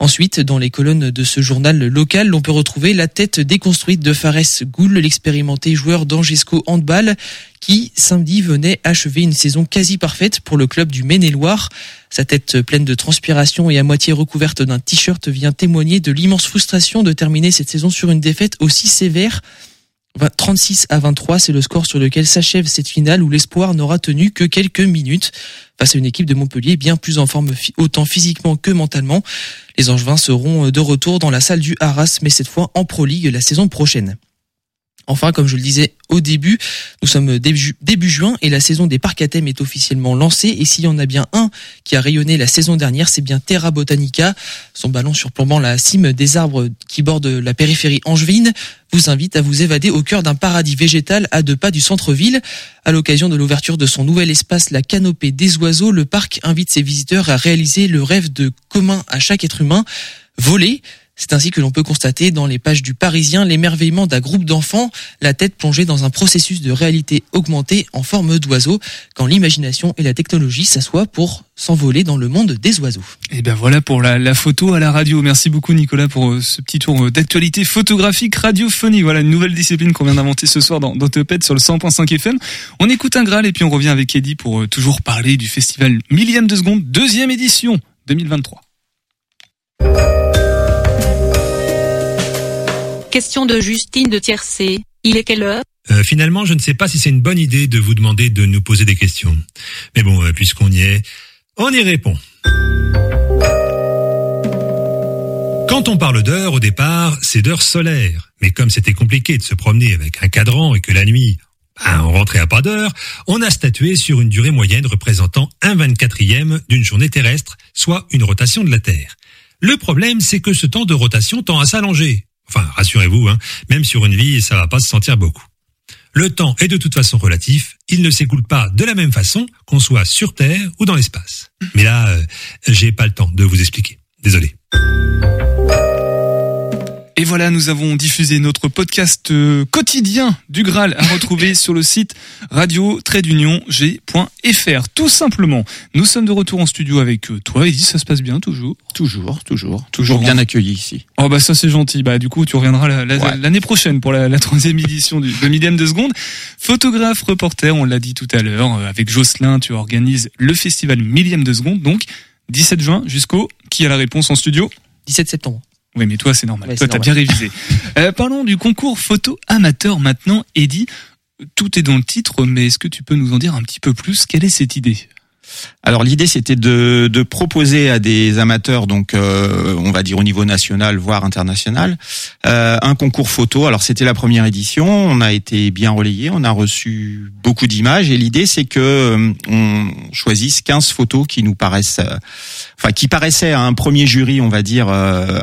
Ensuite, dans les colonnes de ce journal local, l'on peut retrouver la tête déconstruite de Fares Goul, l'expérimenté joueur d'Angesco Handball, qui samedi venait achever une saison quasi parfaite pour le club du Maine-et-Loire. Sa tête pleine de transpiration et à moitié recouverte d'un t-shirt vient témoigner de l'immense frustration de terminer cette saison sur une défaite aussi sévère 36 à 23, c'est le score sur lequel s'achève cette finale où l'espoir n'aura tenu que quelques minutes face à une équipe de Montpellier bien plus en forme autant physiquement que mentalement. Les Angevins seront de retour dans la salle du Arras, mais cette fois en Pro League la saison prochaine. Enfin, comme je le disais au début, nous sommes début, juin et la saison des parcs à thème est officiellement lancée. Et s'il y en a bien un qui a rayonné la saison dernière, c'est bien Terra Botanica. Son ballon surplombant la cime des arbres qui bordent la périphérie angevine vous invite à vous évader au cœur d'un paradis végétal à deux pas du centre-ville. À l'occasion de l'ouverture de son nouvel espace, la canopée des oiseaux, le parc invite ses visiteurs à réaliser le rêve de commun à chaque être humain, voler. C'est ainsi que l'on peut constater dans les pages du Parisien l'émerveillement d'un groupe d'enfants, la tête plongée dans un processus de réalité augmentée en forme d'oiseau, quand l'imagination et la technologie s'assoient pour s'envoler dans le monde des oiseaux. Et ben voilà pour la, photo à la radio. Merci beaucoup Nicolas pour euh, ce petit tour euh, d'actualité photographique radiophonique. Voilà une nouvelle discipline qu'on vient d'inventer ce soir dans, dans sur le 100.5 FM. On écoute un Graal et puis on revient avec Eddie pour euh, toujours parler du festival millième de seconde, deuxième édition 2023. Question de Justine de Tiercé. Il est quelle heure? Euh, Finalement, je ne sais pas si c'est une bonne idée de vous demander de nous poser des questions. Mais bon, euh, puisqu'on y est, on y répond. Quand on parle d'heure, au départ, c'est d'heure solaire. Mais comme c'était compliqué de se promener avec un cadran et que la nuit, ben, on rentrait à pas d'heure, on a statué sur une durée moyenne représentant un 24e d'une journée terrestre, soit une rotation de la Terre. Le problème, c'est que ce temps de rotation tend à s'allonger. Enfin, rassurez-vous, hein, même sur une vie, ça va pas se sentir beaucoup. Le temps est de toute façon relatif, il ne s'écoule pas de la même façon qu'on soit sur Terre ou dans l'espace. Mais là, euh, j'ai pas le temps de vous expliquer. Désolé. Et voilà, nous avons diffusé notre podcast euh, quotidien du Graal à retrouver sur le site radio g.fr. Tout simplement, nous sommes de retour en studio avec euh, toi. Edith, ça se passe bien toujours? Toujours, toujours. Toujours bien accueilli ici. Oh bah ça c'est gentil. Bah du coup, tu reviendras l'année prochaine pour la, troisième édition du, de millième de seconde. Photographe, reporter, on l'a dit tout à l'heure. Euh, avec Jocelyn, tu organises le festival millième de seconde. Donc, 17 juin jusqu'au... Qui a la réponse en studio? 17 septembre. Oui, mais toi, c'est normal. toi, t'as bien révisé. Euh, parlons du concours photo amateur maintenant. Eddie, tout est dans le titre, mais est-ce que tu peux nous en dire un petit peu plus? Quelle est cette idée? Alors l'idée c'était de, proposer à des amateurs, donc euh, on va dire au niveau national voire international, euh, un concours photo. Alors c'était la première édition, on a été bien relayé, on a reçu beaucoup d'images et l'idée c'est que euh, on choisisse 15 photos qui nous paraissent, enfin qui paraissaient à un premier jury, on va dire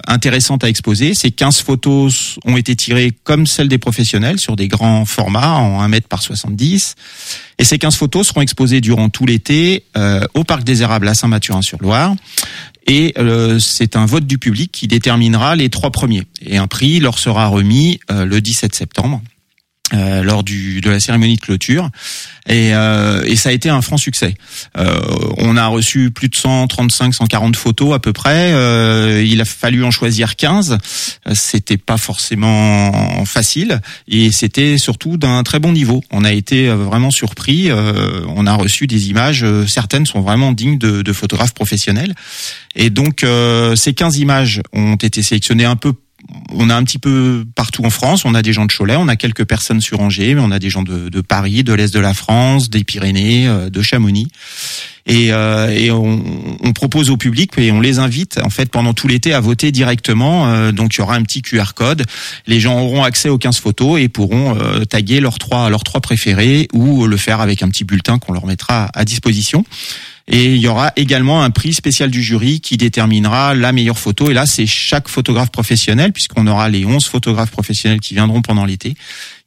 intéressantes à exposer. Ces 15 photos ont été tirées comme celles des professionnels sur des grands formats en 1 mètre par 70 et ces 15 photos seront exposées durant tout l'été euh, au Parc des Érables à Saint-Mathurin-sur-Loire. Et euh, c'est un vote du public qui déterminera les trois premiers. Et un prix leur sera remis euh, le 17 septembre. Euh, lors du, de la cérémonie de clôture et, euh, et ça a été un franc succès. Euh, on a reçu plus de 135, 140 photos à peu près. Euh, il a fallu en choisir 15. C'était pas forcément facile et c'était surtout d'un très bon niveau. On a été vraiment surpris. on a reçu des images. Certaines sont vraiment dignes de, de photographes professionnels. Et donc ces 15 images ont été sélectionnées un peu on a un petit peu partout en France. On a des gens de Cholet, on a quelques personnes sur Angers, mais on a des gens de, Paris, de l'est de la France, des Pyrénées, euh, de Chamonix. Et, euh, on, propose au public et on les invite en fait pendant tout l'été à voter directement. Euh, donc il y aura un petit QR code. Les gens auront accès aux 15 photos et pourront taguer leurs trois leurs trois préférés ou le faire avec un petit bulletin qu'on leur mettra à disposition. Et il y aura également un prix spécial du jury qui déterminera la meilleure photo. Et là, c'est chaque photographe professionnel, puisqu'on aura les 11 photographes professionnels qui viendront pendant l'été,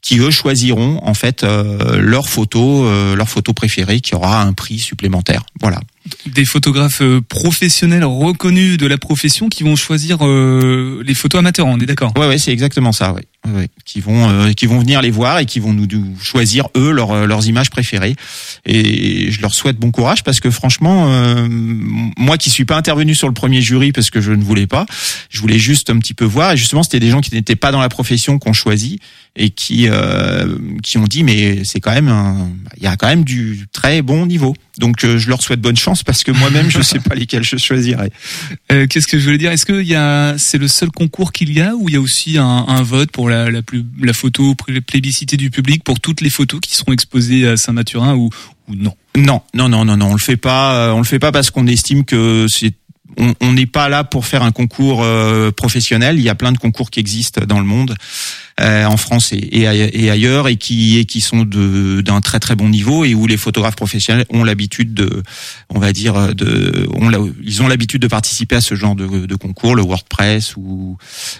qui eux choisiront en fait euh, leur photo, euh, leur photo préférée, qui aura un prix supplémentaire. Voilà des photographes euh, professionnels reconnus de la profession qui vont choisir euh, les photos amateurs. On est d'accord? Ouais, ouais, c'est exactement ça. Ouais. ouais. Qui vont, euh, qui vont venir les voir et qui vont nous, choisir eux leurs leurs images préférées. Et je leur souhaite bon courage parce que franchement, moi qui suis pas intervenu sur le premier jury parce que je ne voulais pas, je voulais juste un petit peu voir. Et justement, c'était des gens qui n'étaient pas dans la profession qu'on choisit et qui qui ont dit mais c'est quand même il y a quand même du très bon niveau. Donc je leur souhaite bonne chance parce que moi-même je sais pas lesquels je choisirais. Euh, Qu'est-ce que je voulais dire? Est-ce que il y a c'est le seul concours qu'il y a ou il y a aussi un, un vote pour la, la, plus, la photo plébiscitée du public pour toutes les photos qui seront exposées à Saint-Mathurin ou, ou non? Non, non, non, non, non, on le fait pas. On le fait pas parce qu'on estime que c'est on n'est pas là pour faire un concours euh, professionnel. Il y a plein de concours qui existent dans le monde. Euh, en France et, et, ailleurs et qui et qui sont d'un très très bon niveau et où les photographes professionnels ont l'habitude de on va dire de ils ont l'habitude de participer à ce genre de, de concours le WordPress ou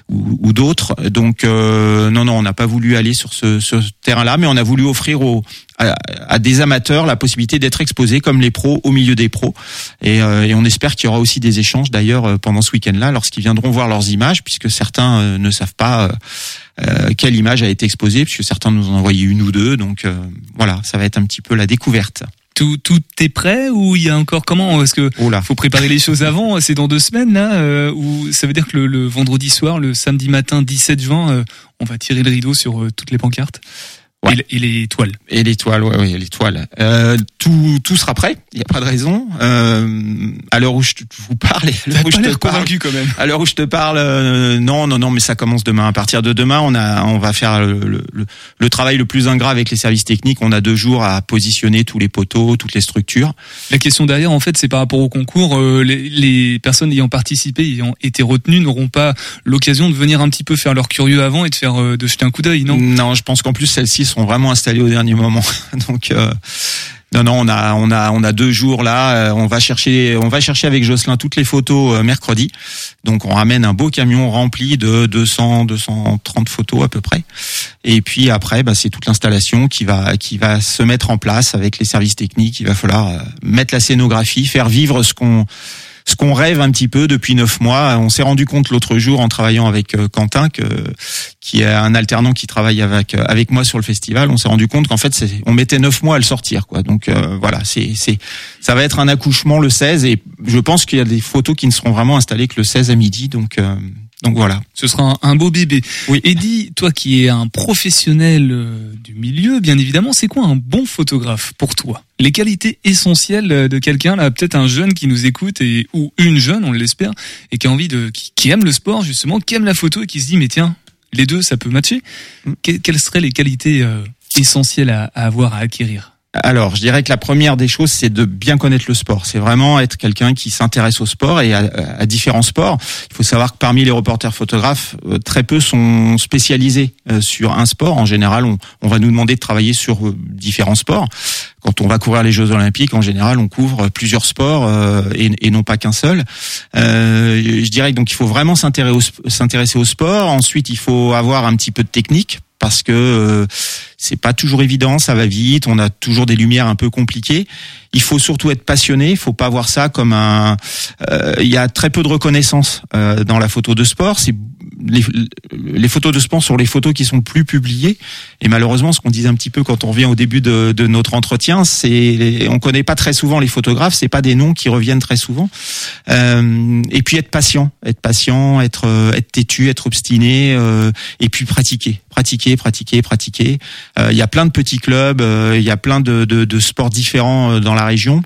ou, d'autres. Donc euh, non non on n'a pas voulu aller sur ce, ce terrain-là mais on a voulu offrir aux à, des amateurs la possibilité d'être exposés comme les pros au milieu des pros. Et, euh, et on espère qu'il y aura aussi des échanges d'ailleurs pendant ce week-end-là lorsqu'ils viendront voir leurs images puisque certains ne savent pas euh, quelle image a été exposée, puisque certains nous ont envoyé une ou deux. Donc euh, voilà, ça va être un petit peu la découverte. Tout, tout est prêt ou il y a encore comment? Est-ce que faut préparer les choses avant? C'est dans deux semaines là euh, Ou ça veut dire que le, le, vendredi soir, le samedi matin 17 juin, on va tirer le rideau sur toutes les pancartes? Ouais. Et, l'étoile. Et l'étoile, ouais, ouais, l'étoile. Euh, tout, tout sera prêt. Il n'y a pas de raison. Euh, à l'heure où je vous parle, à l'heure où je te parle, quand même. À l'heure où je te parle, euh, non, non, non, mais ça commence demain. À partir de demain, on a, on va faire le, le, le, travail le plus ingrat avec les services techniques. On a deux jours à positionner tous les poteaux, toutes les structures. La question derrière, en fait, c'est par rapport au concours. Euh, les, les, personnes ayant participé, ayant été retenues, n'auront pas l'occasion de venir un petit peu faire leur curieux avant et de faire, euh, de jeter un coup d'œil, non? Non, je pense qu'en plus celles-ci sont vraiment installés au dernier moment. (laughs) Donc euh, non, non, on a, on a, on a deux jours là. Euh, on va chercher, on va chercher avec Jocelyn toutes les photos euh, mercredi. Donc on ramène un beau camion rempli de 200, 230 photos à peu près. Et puis après, bah, c'est toute l'installation qui va, qui va se mettre en place avec les services techniques. Il va falloir mettre la scénographie, faire vivre ce qu'on ce qu'on rêve un petit peu depuis neuf mois. On s'est rendu compte l'autre jour en travaillant avec euh, Quentin, que, qui est un alternant qui travaille avec euh, avec moi sur le festival. On s'est rendu compte qu'en fait, on mettait neuf mois à le sortir, quoi. Donc euh, voilà, c'est c'est ça va être un accouchement le 16 et je pense qu'il y a des photos qui ne seront vraiment installées que le 16 à midi. Donc donc voilà. Ce sera un, beau bébé. Oui. Eddie, toi qui es un professionnel euh, du milieu, bien évidemment, c'est quoi un bon photographe pour toi? Les qualités essentielles euh, de quelqu'un, là, peut-être un jeune qui nous écoute et ou une jeune, on l'espère, et qui a envie de, qui, aime le sport justement, qui aime la photo et qui se dit mais tiens, les deux, ça peut matcher. Mm. quelles seraient les qualités euh, essentielles à avoir à acquérir? Alors, je dirais que la première des choses, c'est de bien connaître le sport. C'est vraiment être quelqu'un qui s'intéresse au sport et à, différents sports. Il faut savoir que parmi les reporters photographes, euh, très peu sont spécialisés euh, sur un sport. En général, on, va nous demander de travailler sur euh, différents sports. Quand on va couvrir les Jeux Olympiques, en général, on couvre plusieurs sports et, non pas qu'un seul. je dirais que donc il faut vraiment s'intéresser au sport. Ensuite, il faut avoir un petit peu de technique parce que euh, c'est pas toujours évident, ça va vite, on a toujours des lumières un peu compliquées. Il faut surtout être passionné, il faut pas voir ça comme un. Euh, il y a très peu de reconnaissance euh, dans la photo de sport. C'est les, les, photos de sport sont les photos qui sont plus publiées. Et malheureusement, ce qu'on disait un petit peu quand on revient au début de, de notre entretien, c'est on connaît pas très souvent les photographes. C'est pas des noms qui reviennent très souvent. Euh, et puis être patient, être patient, être euh, être têtu, être obstiné, euh, et puis pratiquer, pratiquer, pratiquer, pratiquer. Il y a plein de petits clubs, il y a plein de, de, de sports différents dans la région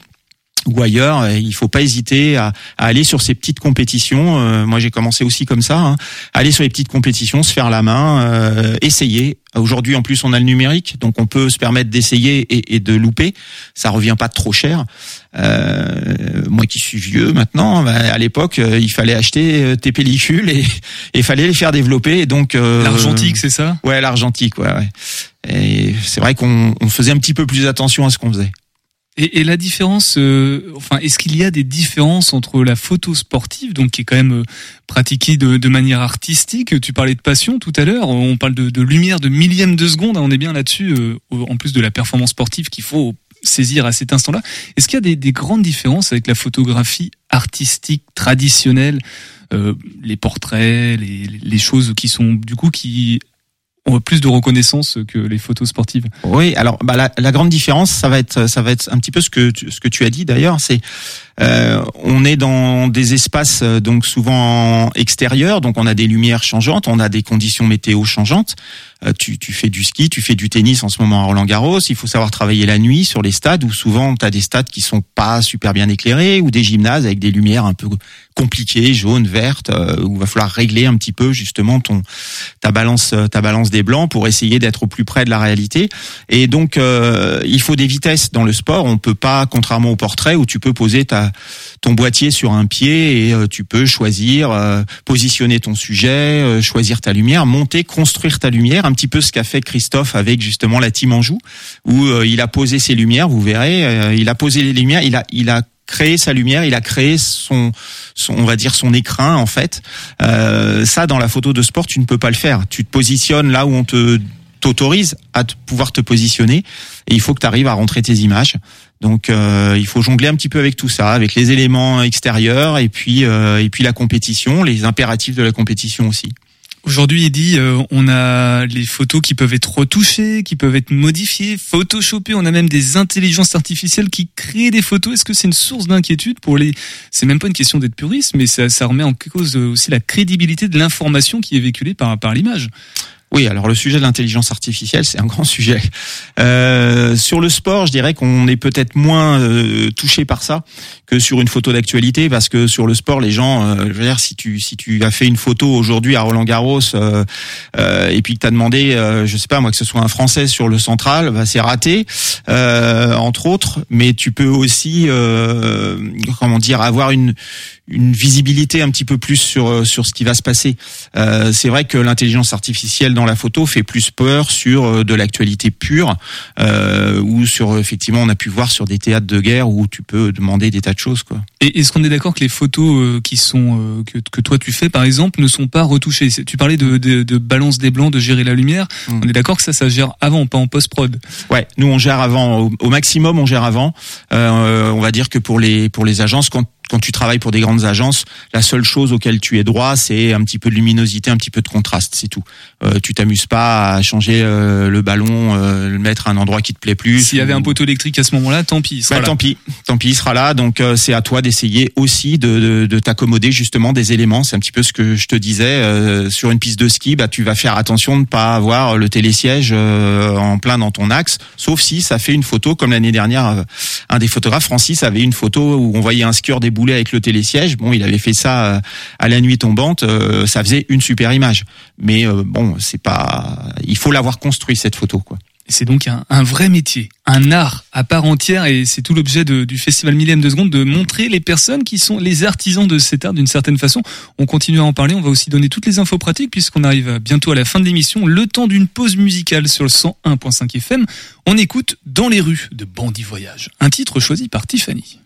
ou ailleurs, il faut pas hésiter à, aller sur ces petites compétitions. Euh, moi, j'ai commencé aussi comme ça, hein. aller sur les petites compétitions, se faire la main, euh, essayer. Aujourd'hui, en plus, on a le numérique, donc on peut se permettre d'essayer et, de louper. Ça revient pas trop cher. Euh, moi, qui suis vieux maintenant, bah, à l'époque, il fallait acheter tes pellicules et il fallait les faire développer. Et donc l'argentique, c'est ça? Ouais, l'argentique, ouais. ouais. Et c'est vrai qu'on faisait un petit peu plus attention à ce qu'on faisait. Et, et, la différence, euh, enfin, est-ce qu'il y a des différences entre la photo sportive, donc qui est quand même euh, pratiquée de, de, manière artistique Tu parlais de passion tout à l'heure. On parle de, de, lumière de millième de seconde. On est bien là-dessus, euh, en plus de la performance sportive qu'il faut saisir à cet instant-là. Est-ce qu'il y a des, des, grandes différences avec la photographie artistique traditionnelle, les portraits, les, les choses qui sont du coup qui ont plus de reconnaissance que les photos sportives. Oui, alors bah, la, la, grande différence, ça va être ça va être un petit peu ce que tu, ce que tu as dit d'ailleurs, c'est Euh, on est dans des espaces euh, donc souvent extérieurs, donc on a des lumières changeantes, on a des conditions météo changeantes. Euh, tu, tu fais du ski, tu fais du tennis en ce moment à Roland Garros. Il faut savoir travailler la nuit sur les stades où souvent tu as des stades qui sont pas super bien éclairés ou des gymnases avec des lumières un peu compliquées, jaunes, vertes, euh, où il va falloir régler un petit peu justement ton ta balance ta balance des blancs pour essayer d'être au plus près de la réalité. Et donc il faut des vitesses dans le sport. On peut pas, contrairement au portrait où tu peux poser ta ton boîtier sur un pied et tu peux choisir, positionner ton sujet, choisir ta lumière, monter, construire ta lumière un petit peu ce qu'a fait Christophe avec justement la team Anjou, où euh, il a posé ses lumières. Vous verrez, euh, il a posé les lumières, il a, il a créé sa lumière, il a créé son, son on va dire son écrin en fait. Euh, ça, dans la photo de sport, tu ne peux pas le faire. Tu te positionnes là où on te t'autorise à pouvoir te positionner et il faut que tu arrives à rentrer tes images. Donc il faut jongler un petit peu avec tout ça, avec les éléments extérieurs et puis et puis la compétition, les impératifs de la compétition aussi. Aujourd'hui, dit, euh, on a les photos qui peuvent être retouchées, qui peuvent être modifiées, photoshopées. On a même des intelligences artificielles qui créent des photos. Est-ce que c'est une source d'inquiétude pour les C'est même pas une question d'être puriste, mais ça, ça remet en cause aussi la crédibilité de l'information qui est véhiculée par par l'image. Oui, alors le sujet de l'intelligence artificielle, c'est un grand (laughs) sujet. Euh, sur le sport, je dirais qu'on est peut-être moins euh, touché par ça que sur une photo d'actualité, parce que sur le sport, les gens, euh, je veux dire, si tu si tu as fait une photo aujourd'hui à Roland Garros euh, euh, et puis que tu as demandé, je sais pas moi, que ce soit un Français sur le central, bah, c'est raté, entre autres. Mais tu peux aussi, comment dire, avoir une une visibilité un petit peu plus sur sur ce qui va se passer. c'est vrai que l'intelligence artificielle dans la photo fait plus peur sur de l'actualité pure euh, ou sur effectivement on a pu voir sur des théâtres de guerre où tu peux demander des tas de choses quoi. Et est-ce qu'on est d'accord que les photos euh, qui sont euh, que, que toi tu fais par exemple ne sont pas retouchées? Tu parlais de, de, de, balance des blancs, de gérer la lumière. Mm. On est d'accord que ça ça gère avant, pas en post prod. Ouais, nous on gère avant au, maximum on gère avant. Euh, on va dire que pour les pour les agences quand quand tu travailles pour des grandes agences, la seule chose auquel tu es droit, c'est un petit peu de luminosité, un petit peu de contraste, c'est tout. Euh, tu t'amuses pas à changer euh, le ballon, euh, le mettre à un endroit qui te plaît plus. S'il y avait un poteau électrique à ce moment-là, tant pis. Il sera bah, Tant pis, tant pis, il sera là. Donc euh, c'est à toi d'essayer aussi de, de, de t'accommoder justement des éléments. C'est un petit peu ce que je te disais euh, sur une piste de ski. Bah tu vas faire attention de ne pas avoir le télésiège en plein dans ton axe, sauf si ça fait une photo comme l'année dernière. un des photographes, Francis, avait une photo où on voyait un skieur avec le télésiège. Bon, il avait fait ça euh, à la nuit tombante. Euh, ça faisait une super image. Mais euh, bon, c'est pas. Il faut l'avoir construit cette photo, quoi. C'est donc un, vrai métier, un art à part entière, et c'est tout l'objet du festival Millème de seconde de montrer les personnes qui sont les artisans de cet art d'une certaine façon. On continue à en parler, on va aussi donner toutes les infos pratiques puisqu'on arrive bientôt à la fin de l'émission. Le temps d'une pause musicale sur le 101.5 FM, on écoute Dans les rues de Bandit Voyage, un titre choisi par Tiffany.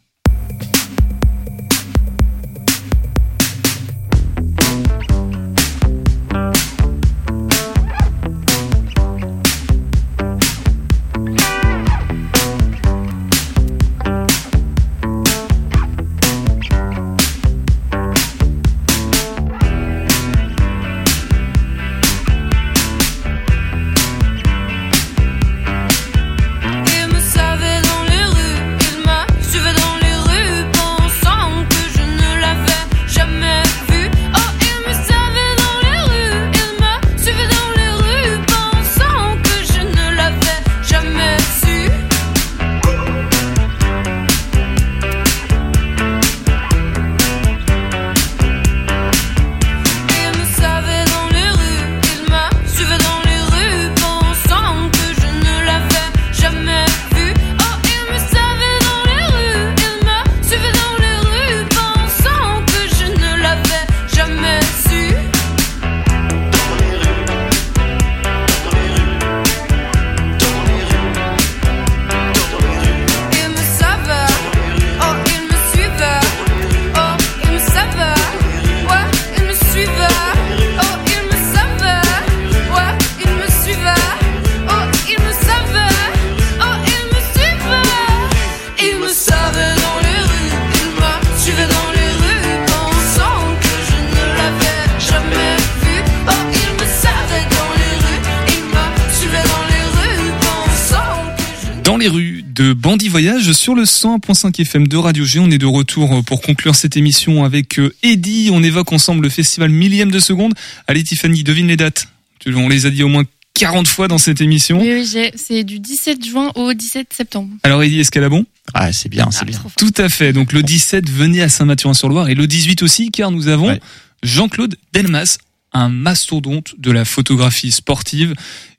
Dans les rues de Bandit Voyage sur le 101.5 FM de Radio G, on est de retour pour conclure cette émission avec euh, Eddy. On évoque ensemble le festival millième de seconde. Allez Tiffany, devine les dates. On les a dit au moins 40 fois dans cette émission. Oui, oui c'est du 17 juin au 17 septembre. Alors Eddy, est-ce qu'elle a bon? Ah, c'est bien, c'est ah, bien. Tout à fait. Donc le 17, venez à Saint-Mathurin-sur-Loire et le 18 aussi, car nous avons. Jean-Claude Delmas, un mastodonte de la photographie sportive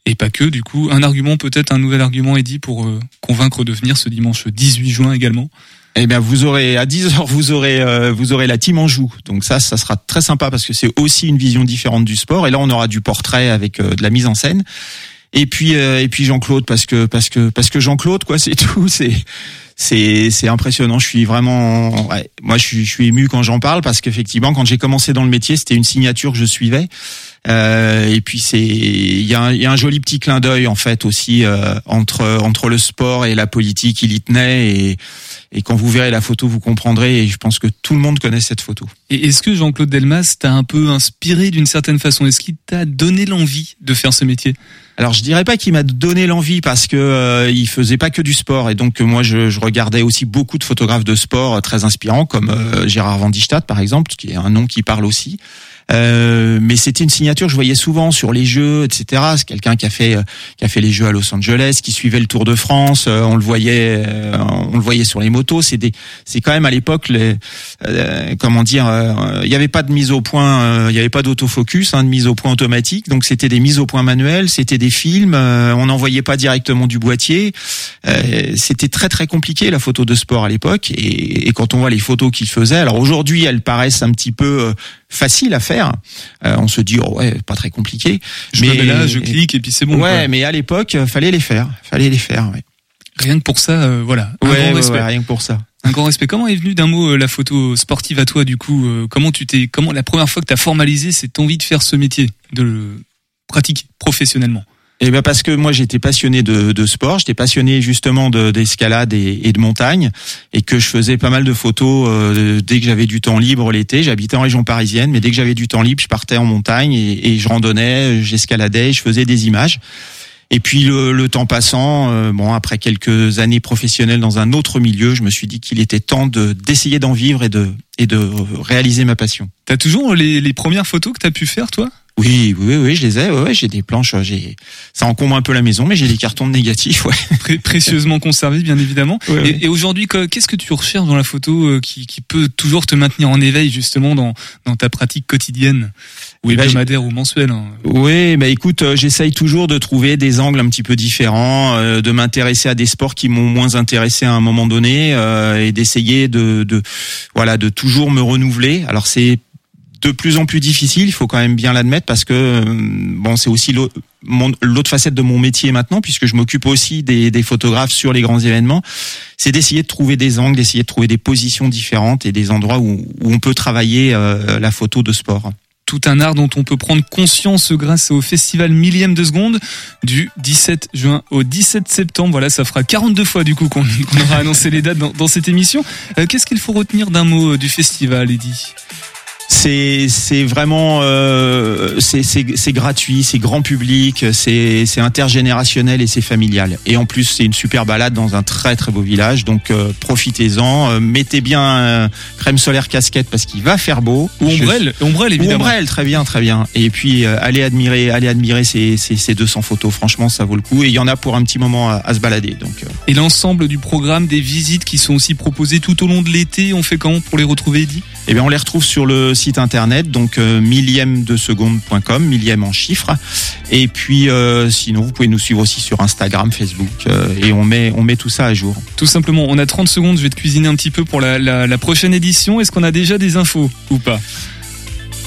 et pas que. Du coup, un argument, peut-être un nouvel argument, Eddie, pour euh, convaincre de venir ce dimanche 18 juin également? Eh bien, vous aurez à 10 heures, vous aurez euh, vous aurez la team en joue. Donc ça, ça sera très sympa parce que c'est aussi une vision différente du sport. Et là, on aura du portrait avec euh, de la mise en scène. Et puis euh, et puis Jean-Claude parce que parce que parce que Jean-Claude quoi, (laughs) c'est tout. C'est c'est c'est impressionnant. Je suis vraiment, ouais, moi je suis je suis ému quand j'en parle parce qu'effectivement, quand j'ai commencé dans le métier, c'était une signature que je suivais. Euh, et puis c'est il y a, un, il y a un joli petit clin d'œil en fait aussi euh, entre entre le sport et la politique. Il y tenait et et quand vous verrez la photo, vous comprendrez. Et je pense que tout le monde connaît cette photo. Et est-ce que Jean-Claude Delmas t'a un peu inspiré d'une certaine façon? Est-ce qu'il t'a donné l'envie de faire ce métier? Alors je dirais pas qu'il m'a donné l'envie parce que euh, il faisait pas que du sport et donc moi je, je regardais aussi beaucoup de photographes de sport euh, très inspirants comme euh, Gérard Van Diestadt par exemple qui est un nom qui parle aussi. Euh, mais c'était une signature que je voyais souvent sur les jeux, etc. C'est quelqu'un qui a fait euh, qui a fait les jeux à Los Angeles, qui suivait le Tour de France. euh, on le voyait, euh, on le voyait sur les motos. C'est des, c'est quand même à l'époque, euh, comment dire, il n'y avait pas de mise au point, il n'y avait pas d'autofocus, hein, de mise au point automatique. Donc c'était des mises au point manuelles, c'était des films. on n'envoyait pas directement du boîtier. C'était très très compliqué la photo de sport à l'époque. Et, et quand on voit les photos qu'il faisait, alors aujourd'hui elles paraissent un petit peu faciles à faire. Euh, on se dit oh ouais, pas très compliqué. Je me mets là, je clique et puis c'est bon. Ouais, quoi. mais à l'époque, euh, fallait les faire, fallait les faire. Ouais. Rien que pour ça, euh, voilà. Un Ouais, grand respect. ouais, rien que pour ça. Un grand respect. Comment est venue d'un mot euh, la photo sportive à toi du coup euh, Comment tu t'es comment la première fois que tu as formalisé cette envie de faire ce métier, de le pratiquer professionnellement? Eh ben parce que moi j'étais passionné de, de sport, j'étais passionné justement de- d'escalade et, et de montagne, et que je faisais pas mal de photos euh, dès que j'avais du temps libre l'été. J'habitais en région parisienne, mais dès que j'avais du temps libre, je partais en montagne et, et je randonnais, j'escaladais, je faisais des images. Et puis le, le temps passant, euh, bon après quelques années professionnelles dans un autre milieu, je me suis dit qu'il était temps de d'essayer d'en vivre et de et de réaliser ma passion. T'as toujours les, les premières photos que t'as pu faire toi? Oui, oui, oui, je les ai. Ouais, ouais, j'ai des planches. euh, J'ai, ça encombre un peu la maison, mais j'ai des cartons de négatifs. Ouais. (laughs) Pré- précieusement conservés bien évidemment. Ouais, ouais. Et, aujourd'hui, qu'est-ce que tu recherches dans la photo euh, qui, qui peut toujours te maintenir en éveil justement dans, dans ta pratique quotidienne ou Eh ben, hebdomadaire ou mensuelle hein? Oui, bah écoute, euh, j'essaye toujours de trouver des angles un petit peu différents, euh, de m'intéresser à des sports qui m'ont moins intéressé à un moment donné, euh, et d'essayer de, de, voilà, de toujours me renouveler. Alors c'est de plus en plus difficile, il faut quand même bien l'admettre, parce que euh, bon, c'est aussi l'autre facette de mon métier maintenant, puisque je m'occupe aussi des, photographes sur les grands événements. C'est d'essayer de trouver des angles, d'essayer de trouver des positions différentes et des endroits où, on peut travailler euh, la photo de sport. tout un art dont on peut prendre conscience grâce au festival millième de seconde du 17 juin au 17 septembre. Voilà, ça fera 42 fois du coup qu'on aura annoncé les dates dans, cette émission. Euh, Qu'est-ce qu'il faut retenir d'un mot du festival, Eddy? C'est c'est vraiment euh, c'est gratuit, c'est grand public, c'est c'est intergénérationnel et c'est familial. Et en plus, c'est une super balade dans un très très beau village. Donc euh, profitez-en, Euh, mettez bien crème solaire casquette parce qu'il va faire beau. Ou Je- ombrelle, ombrelle Ou évidemment. ombrelle, très bien, très bien. Et puis allez admirer, allez admirer ces, ces ces 200 photos. Franchement, ça vaut le coup. Et il y en a pour un petit moment à, à se balader. Donc Et l'ensemble du programme, des visites qui sont aussi proposées tout au long de l'été, on fait comment pour les retrouver, Eddy? Eh bien, on les retrouve sur le site internet, donc euh, millième de seconde.com, millième en chiffres. Et puis, euh, sinon, vous pouvez nous suivre aussi sur Instagram, Facebook, euh, et on met, on met tout ça à jour. Tout simplement, on a 30 secondes, je vais te cuisiner un petit peu pour la, la, la prochaine édition. Est-ce qu'on a déjà des infos ou pas?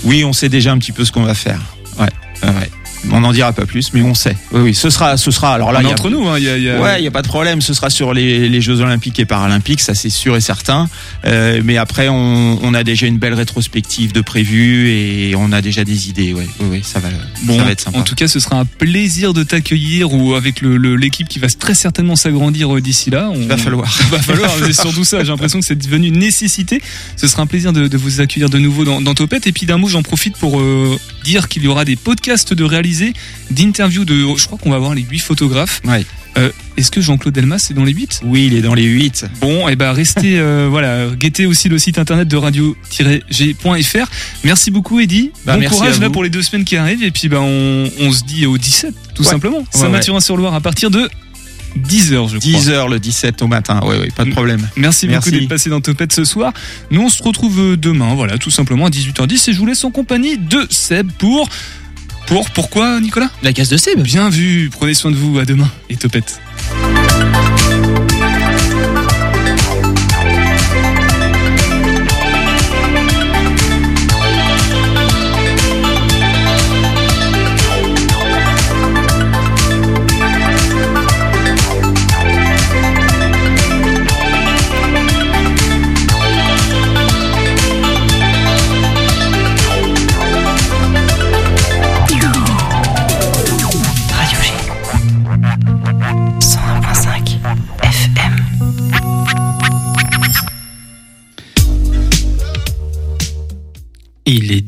Oui, on sait déjà un petit peu ce qu'on va faire. Ouais, ouais, ouais. On n'en dira pas plus, mais on sait. Oui, oui, ce sera, ce sera. Alors là, il y a- entre nous, hein, il y a- il y a- Ouais, il y a pas de problème. Ce sera sur les, les Jeux Olympiques et Paralympiques, ça c'est sûr et certain. Euh, mais après, on, on a déjà une belle rétrospective de prévu et on a déjà des idées. Ouais, oui, oui, ça va, Bon, ça va être sympa. en tout cas, ce sera un plaisir de t'accueillir ou avec l'équipe qui va très certainement s'agrandir euh, d'ici là. On... va falloir. Il (laughs) va falloir, c'est surtout ça. J'ai l'impression que c'est devenu une nécessité. Ce sera un plaisir de, de vous accueillir de nouveau dans, dans Topette. Et puis d'un mot, j'en profite pour euh, dire qu'il y aura des podcasts de réaliser, d'interviews de. Je crois qu'on va avoir les huit photographes. Ouais. Euh, Est-ce que Jean-Claude Delmas est dans les 8 Oui, il est dans les 8. Bon, et ben restez, euh, (laughs) voilà, guettez aussi le site internet de radio-g.fr. Merci beaucoup, Eddy. Bah, bon merci courage là pour les deux semaines qui arrivent. Et puis, ben, on, on se dit au 17, tout Ouais. simplement. Saint-Mathurin-sur-Loire à partir de 10h, je crois. 10 heures le 17 au matin. Oui, oui, pas de problème. Merci, Merci. beaucoup d'être passé dans Topette ce soir. Nous, on se retrouve euh, demain, voilà, tout simplement à 18h10. Et je vous laisse en compagnie de Seb pour. Pour pourquoi, Nicolas? La case de Seb. Bien vu. Prenez soin de vous. À demain. Et Topette. Il est